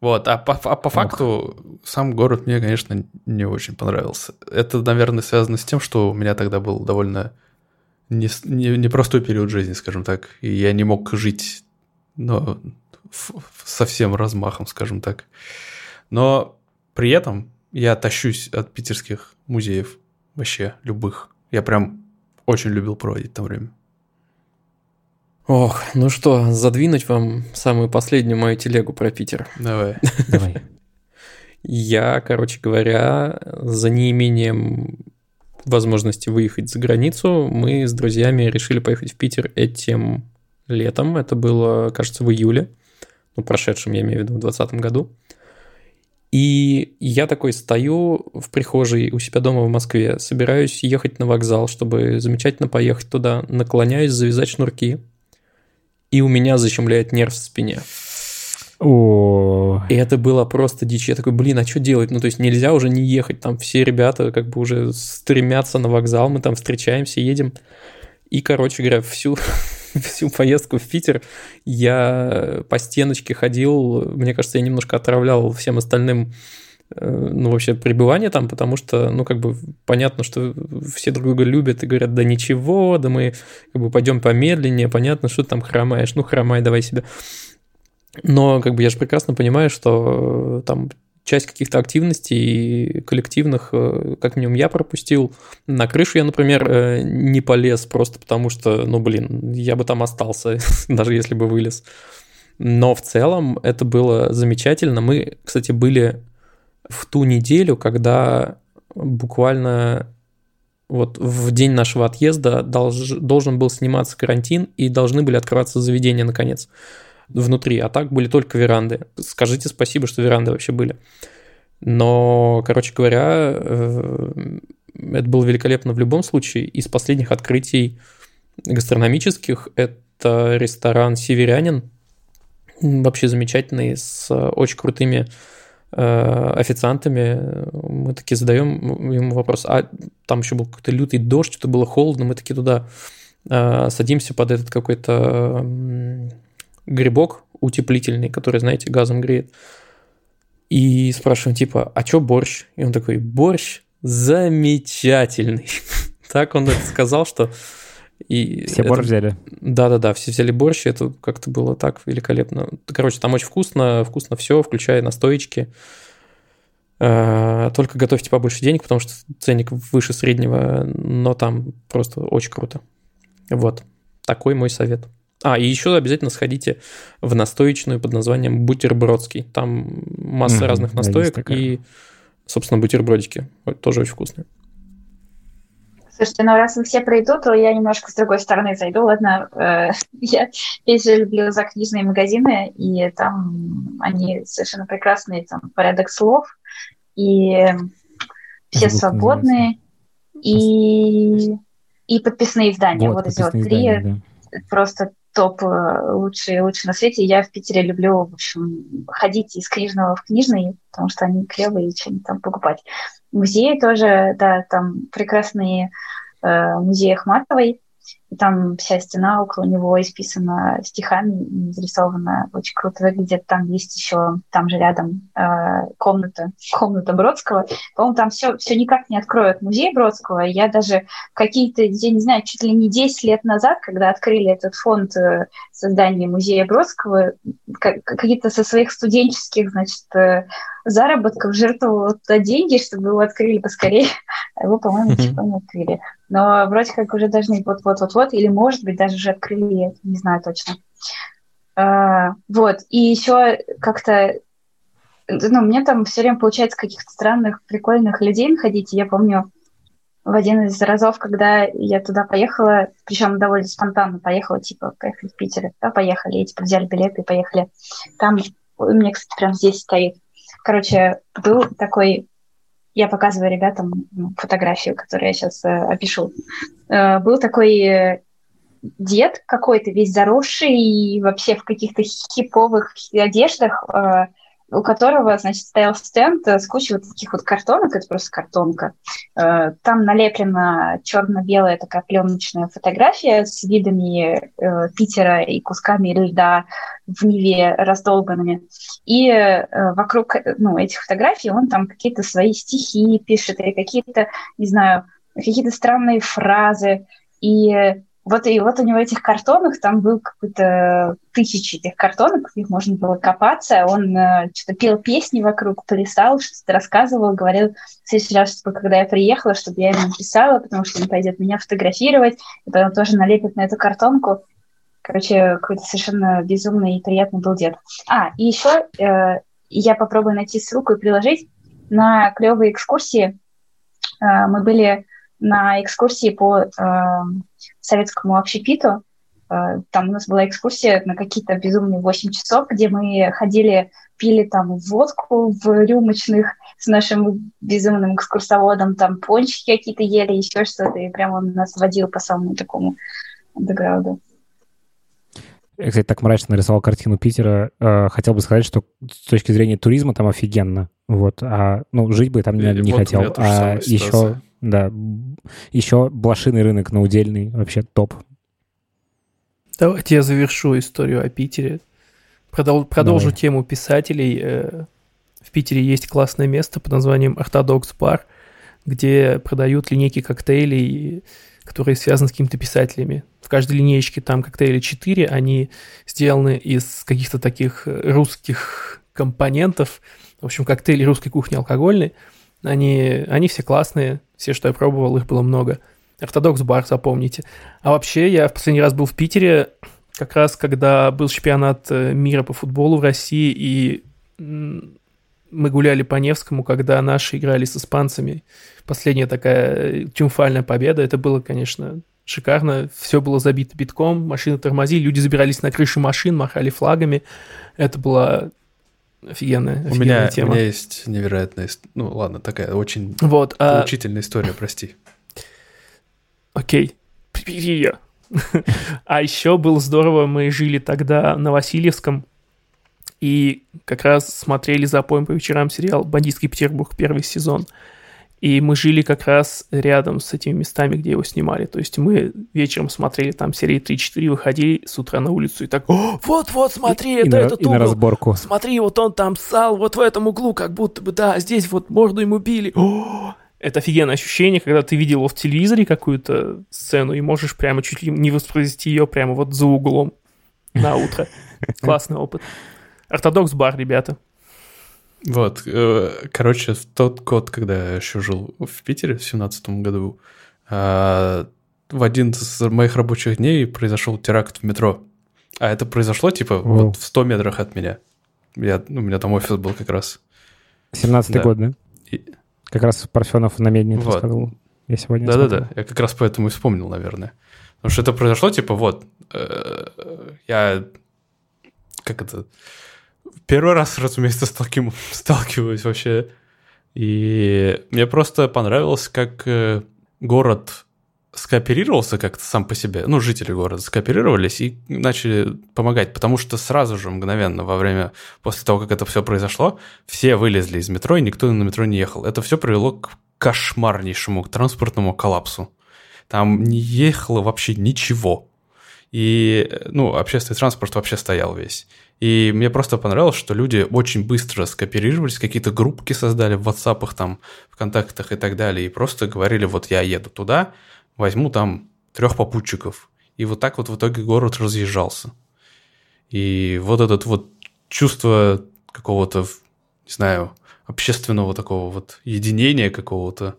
Speaker 4: Вот, а по, а по факту сам город мне, конечно, не очень понравился. Это, наверное, связано с тем, что у меня тогда был довольно не, не, не период жизни, скажем так, и я не мог жить но, со всем размахом, скажем так. Но при этом я тащусь от питерских музеев, вообще любых. Я прям очень любил проводить там время.
Speaker 1: Ох, ну что, задвинуть вам самую последнюю мою телегу про Питер.
Speaker 4: Давай.
Speaker 3: Давай.
Speaker 1: Я, короче говоря, за неимением возможности выехать за границу, мы с друзьями решили поехать в Питер этим летом. Это было, кажется, в июле. Ну, прошедшем, я имею в виду, в 2020 году. И я такой стою в прихожей у себя дома в Москве, собираюсь ехать на вокзал, чтобы замечательно поехать туда, наклоняюсь завязать шнурки, и у меня защемляет нерв в спине.
Speaker 3: О,
Speaker 1: И это было просто дичь. Я такой, блин, а что делать? Ну, то есть нельзя уже не ехать. Там все ребята как бы уже стремятся на вокзал, мы там встречаемся, едем. И, короче говоря, всю, всю поездку в Питер я по стеночке ходил. Мне кажется, я немножко отравлял всем остальным э, ну, вообще пребывание там, потому что, ну, как бы понятно, что все друг друга любят и говорят, да ничего, да мы как бы пойдем помедленнее, понятно, что ты там хромаешь, ну, хромай давай себе. Но как бы я же прекрасно понимаю, что э, там часть каких-то активностей коллективных, э, как минимум, я пропустил. На крышу я, например, э, не полез просто потому, что, ну, блин, я бы там остался, даже если бы вылез. Но в целом это было замечательно. Мы, кстати, были в ту неделю, когда буквально вот в день нашего отъезда долж, должен был сниматься карантин и должны были открываться заведения наконец внутри, а так были только веранды. Скажите спасибо, что веранды вообще были. Но, короче говоря, э, это было великолепно в любом случае. Из последних открытий гастрономических это ресторан «Северянин», вообще замечательный, с очень крутыми э, официантами. Мы такие задаем ему вопрос, а там еще был какой-то лютый дождь, что-то было холодно, мы такие туда э, садимся под этот какой-то грибок утеплительный, который, знаете, газом греет. И спрашиваем, типа, а что борщ? И он такой, борщ замечательный. так он это сказал, что...
Speaker 3: И все это... борщ взяли?
Speaker 1: Да-да-да, все взяли борщ, это как-то было так великолепно. Короче, там очень вкусно, вкусно все, включая настоечки. Только готовьте побольше денег, потому что ценник выше среднего, но там просто очень круто. Вот, такой мой совет. А, и еще обязательно сходите в настоечную под названием Бутербродский. Там масса mm-hmm, разных настоек и, собственно, бутербродики. Тоже очень вкусные.
Speaker 6: Слушайте, ну раз вы все пройдут, то я немножко с другой стороны зайду. Ладно, э, я везде люблю за книжные магазины, и там они совершенно прекрасные, там порядок слов, и все Звук свободные, и, и подписные издания. Вот, вот эти вот три. Издания, да. Просто топ э, лучшие, лучшие на свете. Я в Питере люблю, в общем, ходить из книжного в книжный, потому что они клевые, и что-нибудь там покупать. Музеи тоже, да, там прекрасные э, музеи Ахматовой. И там вся стена около него исписана стихами, нарисована. Очень круто выглядит. Там есть еще, там же рядом э, комната, комната Бродского. По-моему, там все, все никак не откроют музей Бродского. Я даже какие-то, я не знаю, чуть ли не 10 лет назад, когда открыли этот фонд э, создания музея Бродского, какие-то со своих студенческих, значит, э, заработков жертвовал туда деньги, чтобы его открыли поскорее. А его, по-моему, ничего не открыли. Но вроде как уже должны вот-вот-вот-вот, или, может быть, даже уже открыли, не знаю точно. А, вот, и еще как-то ну, мне там все время получается каких-то странных, прикольных людей находить. я помню в один из разов, когда я туда поехала, причем довольно спонтанно поехала, типа, поехали в Питер, да, поехали, и, типа, взяли билеты и поехали. Там у меня, кстати, прям здесь стоит Короче, был такой я показываю ребятам ну, фотографию, которую я сейчас э, опишу. Э, был такой э, дед какой-то, весь заросший, и вообще в каких-то хиповых одеждах, э, у которого, значит, стоял стенд с кучей вот таких вот картонок, это просто картонка. Э, там налеплена черно-белая такая пленочная фотография с видами э, Питера и кусками льда в Неве раздолбанными. И э, вокруг ну, этих фотографий он там какие-то свои стихи пишет или какие-то, не знаю, какие-то странные фразы. И вот и вот у него этих картонок, там был какой-то тысячи этих картонок, в них можно было копаться. Он э, что-то пел песни вокруг, плясал, что-то рассказывал, говорил в следующий раз, чтобы, когда я приехала, чтобы я ему написала, потому что он пойдет меня фотографировать, и потом тоже налепит на эту картонку. Короче, какой-то совершенно безумный и приятный был дед. А, и еще э, я попробую найти ссылку и приложить на клевые экскурсии. Э, мы были на экскурсии по э, советскому общепиту, Э, там у нас была экскурсия на какие-то безумные 8 часов, где мы ходили, пили там водку в рюмочных с нашим безумным экскурсоводом, там пончики какие-то ели, еще что-то, и прям он нас водил по самому такому андеграунду.
Speaker 3: Я, кстати, так мрачно нарисовал картину Питера. Э, хотел бы сказать, что с точки зрения туризма там офигенно. Вот, а, ну, жить бы там не, не вот хотел. А еще, да, еще блошиный рынок на удельный, вообще топ.
Speaker 5: Давайте я завершу историю о Питере. Продол- продолжу Давай. тему писателей. Э, в Питере есть классное место под названием Ортодокс Бар, где продают линейки коктейлей, которые связаны с какими-то писателями. В каждой линейке там коктейли 4, они сделаны из каких-то таких русских компонентов. В общем, коктейли русской кухни алкогольные. Они, они все классные, все, что я пробовал, их было много. Ортодокс бар, запомните. А вообще, я в последний раз был в Питере, как раз когда был чемпионат э, мира по футболу в России, и мы гуляли по Невскому, когда наши играли с испанцами. Последняя такая э, триумфальная победа. Это было, конечно, шикарно. Все было забито битком, машины тормозили, люди забирались на крыши машин, махали флагами. Это была офигенная, офигенная
Speaker 4: у меня,
Speaker 5: тема.
Speaker 4: У меня есть невероятная, ну ладно, такая очень вот, а поучительная история, прости.
Speaker 5: Окей, а еще было здорово, мы жили тогда на Васильевском, и как раз смотрели за поем по вечерам сериал «Бандитский Петербург» первый сезон. И мы жили как раз рядом с этими местами, где его снимали. То есть мы вечером смотрели там серии 3-4, выходили с утра на улицу и так, вот-вот, смотри, и, это и этот
Speaker 3: и угол. на разборку.
Speaker 5: Смотри, вот он там ссал, вот в этом углу, как будто бы, да, здесь вот морду ему били. О, это офигенное ощущение, когда ты видел в телевизоре какую-то сцену и можешь прямо чуть ли не воспроизвести ее прямо вот за углом на утро. Классный опыт. Ортодокс бар, ребята.
Speaker 4: Вот, э, короче, тот год, когда я еще жил в Питере, в семнадцатом году, э, в один из моих рабочих дней произошел теракт в метро. А это произошло, типа, О. вот в 100 метрах от меня. Я, ну, у меня там офис был как раз.
Speaker 3: 17-й да. год, да? И... Как раз Парфенов на медне вот. рассказывал. Я сегодня
Speaker 4: Да-да-да, я как раз поэтому и вспомнил, наверное. Потому что это произошло, типа, вот, э, я, как это, первый раз, разумеется, сталкив... сталкиваюсь вообще. И мне просто понравилось, как э, город скооперировался как-то сам по себе, ну, жители города скооперировались и начали помогать, потому что сразу же, мгновенно, во время, после того, как это все произошло, все вылезли из метро, и никто на метро не ехал. Это все привело к кошмарнейшему к транспортному коллапсу. Там не ехало вообще ничего. И, ну, общественный транспорт вообще стоял весь. И мне просто понравилось, что люди очень быстро скооперировались, какие-то группки создали в WhatsApp, там, в контактах и так далее, и просто говорили, вот я еду туда, возьму там трех попутчиков. И вот так вот в итоге город разъезжался. И вот этот вот чувство какого-то, не знаю, общественного такого вот единения какого-то,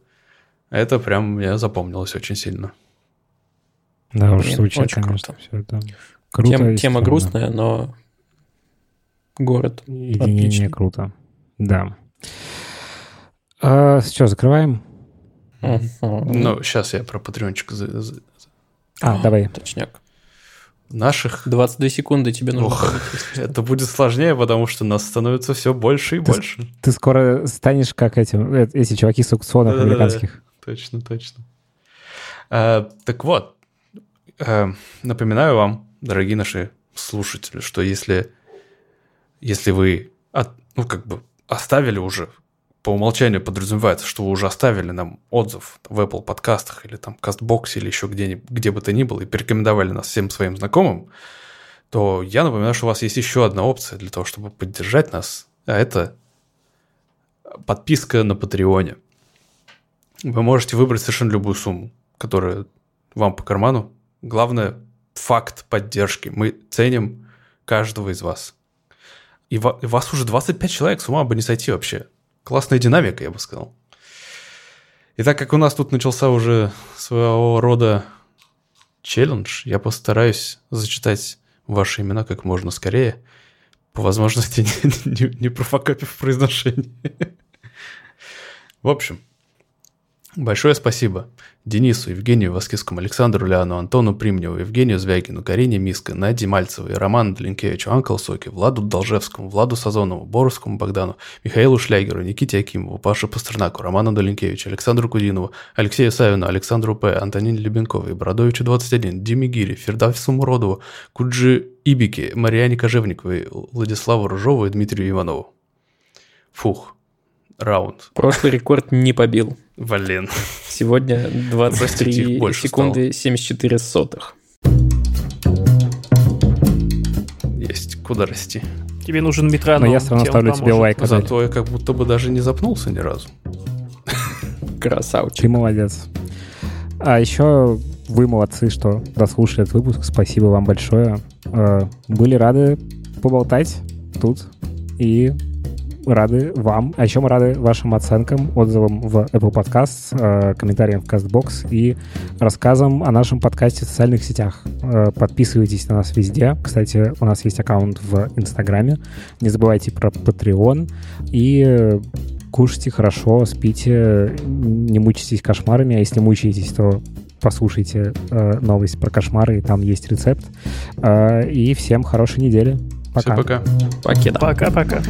Speaker 4: это прям мне запомнилось очень сильно.
Speaker 3: Да, уж звучит, очень конечно, круто. все это.
Speaker 1: Круто Тем, тема грустная, но город.
Speaker 3: Единение круто. Да. А, что, закрываем?
Speaker 4: Ну, сейчас я про патреончик.
Speaker 3: А, О, давай.
Speaker 1: Точняк.
Speaker 4: Наших...
Speaker 1: 22 секунды тебе нужно Ох,
Speaker 4: Это будет сложнее, потому что нас становится все больше и
Speaker 3: ты,
Speaker 4: больше.
Speaker 3: Ты скоро станешь как эти, э, эти чуваки с аукционов да, американских. Да,
Speaker 4: да. Точно, точно. А, так вот, а, напоминаю вам, дорогие наши слушатели, что если, если вы от, ну, как бы оставили уже по умолчанию подразумевается, что вы уже оставили нам отзыв в Apple подкастах или там CastBox или еще где, где бы то ни было и порекомендовали нас всем своим знакомым, то я напоминаю, что у вас есть еще одна опция для того, чтобы поддержать нас, а это подписка на Патреоне. Вы можете выбрать совершенно любую сумму, которая вам по карману. Главное – факт поддержки. Мы ценим каждого из вас. И вас уже 25 человек, с ума бы не сойти вообще классная динамика, я бы сказал. И так как у нас тут начался уже своего рода челлендж, я постараюсь зачитать ваши имена как можно скорее, по возможности не, не, не профокапив произношение. В общем, Большое спасибо Денису, Евгению Воскискому, Александру Ляну, Антону Примневу, Евгению Звягину, Карине Миско, Наде Мальцевой, Роману Длинкевичу, Анкл Соке, Владу Должевскому, Владу Сазонову, Боровскому Богдану, Михаилу Шлягеру, Никите Акимову, Паше Пастернаку, Роману Долинкевичу, Александру Кудинову, Алексею Савину, Александру П., Антонине Любенковой, Бородовичу 21, Диме Гири, Фердавсу Муродову, Куджи Ибике, Мариане Кожевниковой, Владиславу Ружову и Дмитрию Иванову. Фух, раунд.
Speaker 1: Прошлый рекорд не побил.
Speaker 4: Блин.
Speaker 1: Сегодня 23 секунды 74 сотых.
Speaker 4: Есть куда расти.
Speaker 5: Тебе нужен метроном.
Speaker 3: Но я все равно ставлю тебе лайк.
Speaker 4: Зато я как будто бы даже не запнулся ни разу.
Speaker 1: Красавчик.
Speaker 3: Ты молодец. А еще вы молодцы, что дослушали этот выпуск. Спасибо вам большое. Э, были рады поболтать тут. И рады вам, а еще мы рады вашим оценкам, отзывам в Apple Podcasts, э, комментариям в CastBox и рассказам о нашем подкасте в социальных сетях. Э, подписывайтесь на нас везде. Кстати, у нас есть аккаунт в Инстаграме. Не забывайте про Patreon и кушайте хорошо, спите, не мучайтесь кошмарами, а если мучаетесь, то послушайте э, новость про кошмары, и там есть рецепт. Э, и всем хорошей недели. Пока.
Speaker 4: Все, пока.
Speaker 1: Покеда.
Speaker 5: Пока-пока.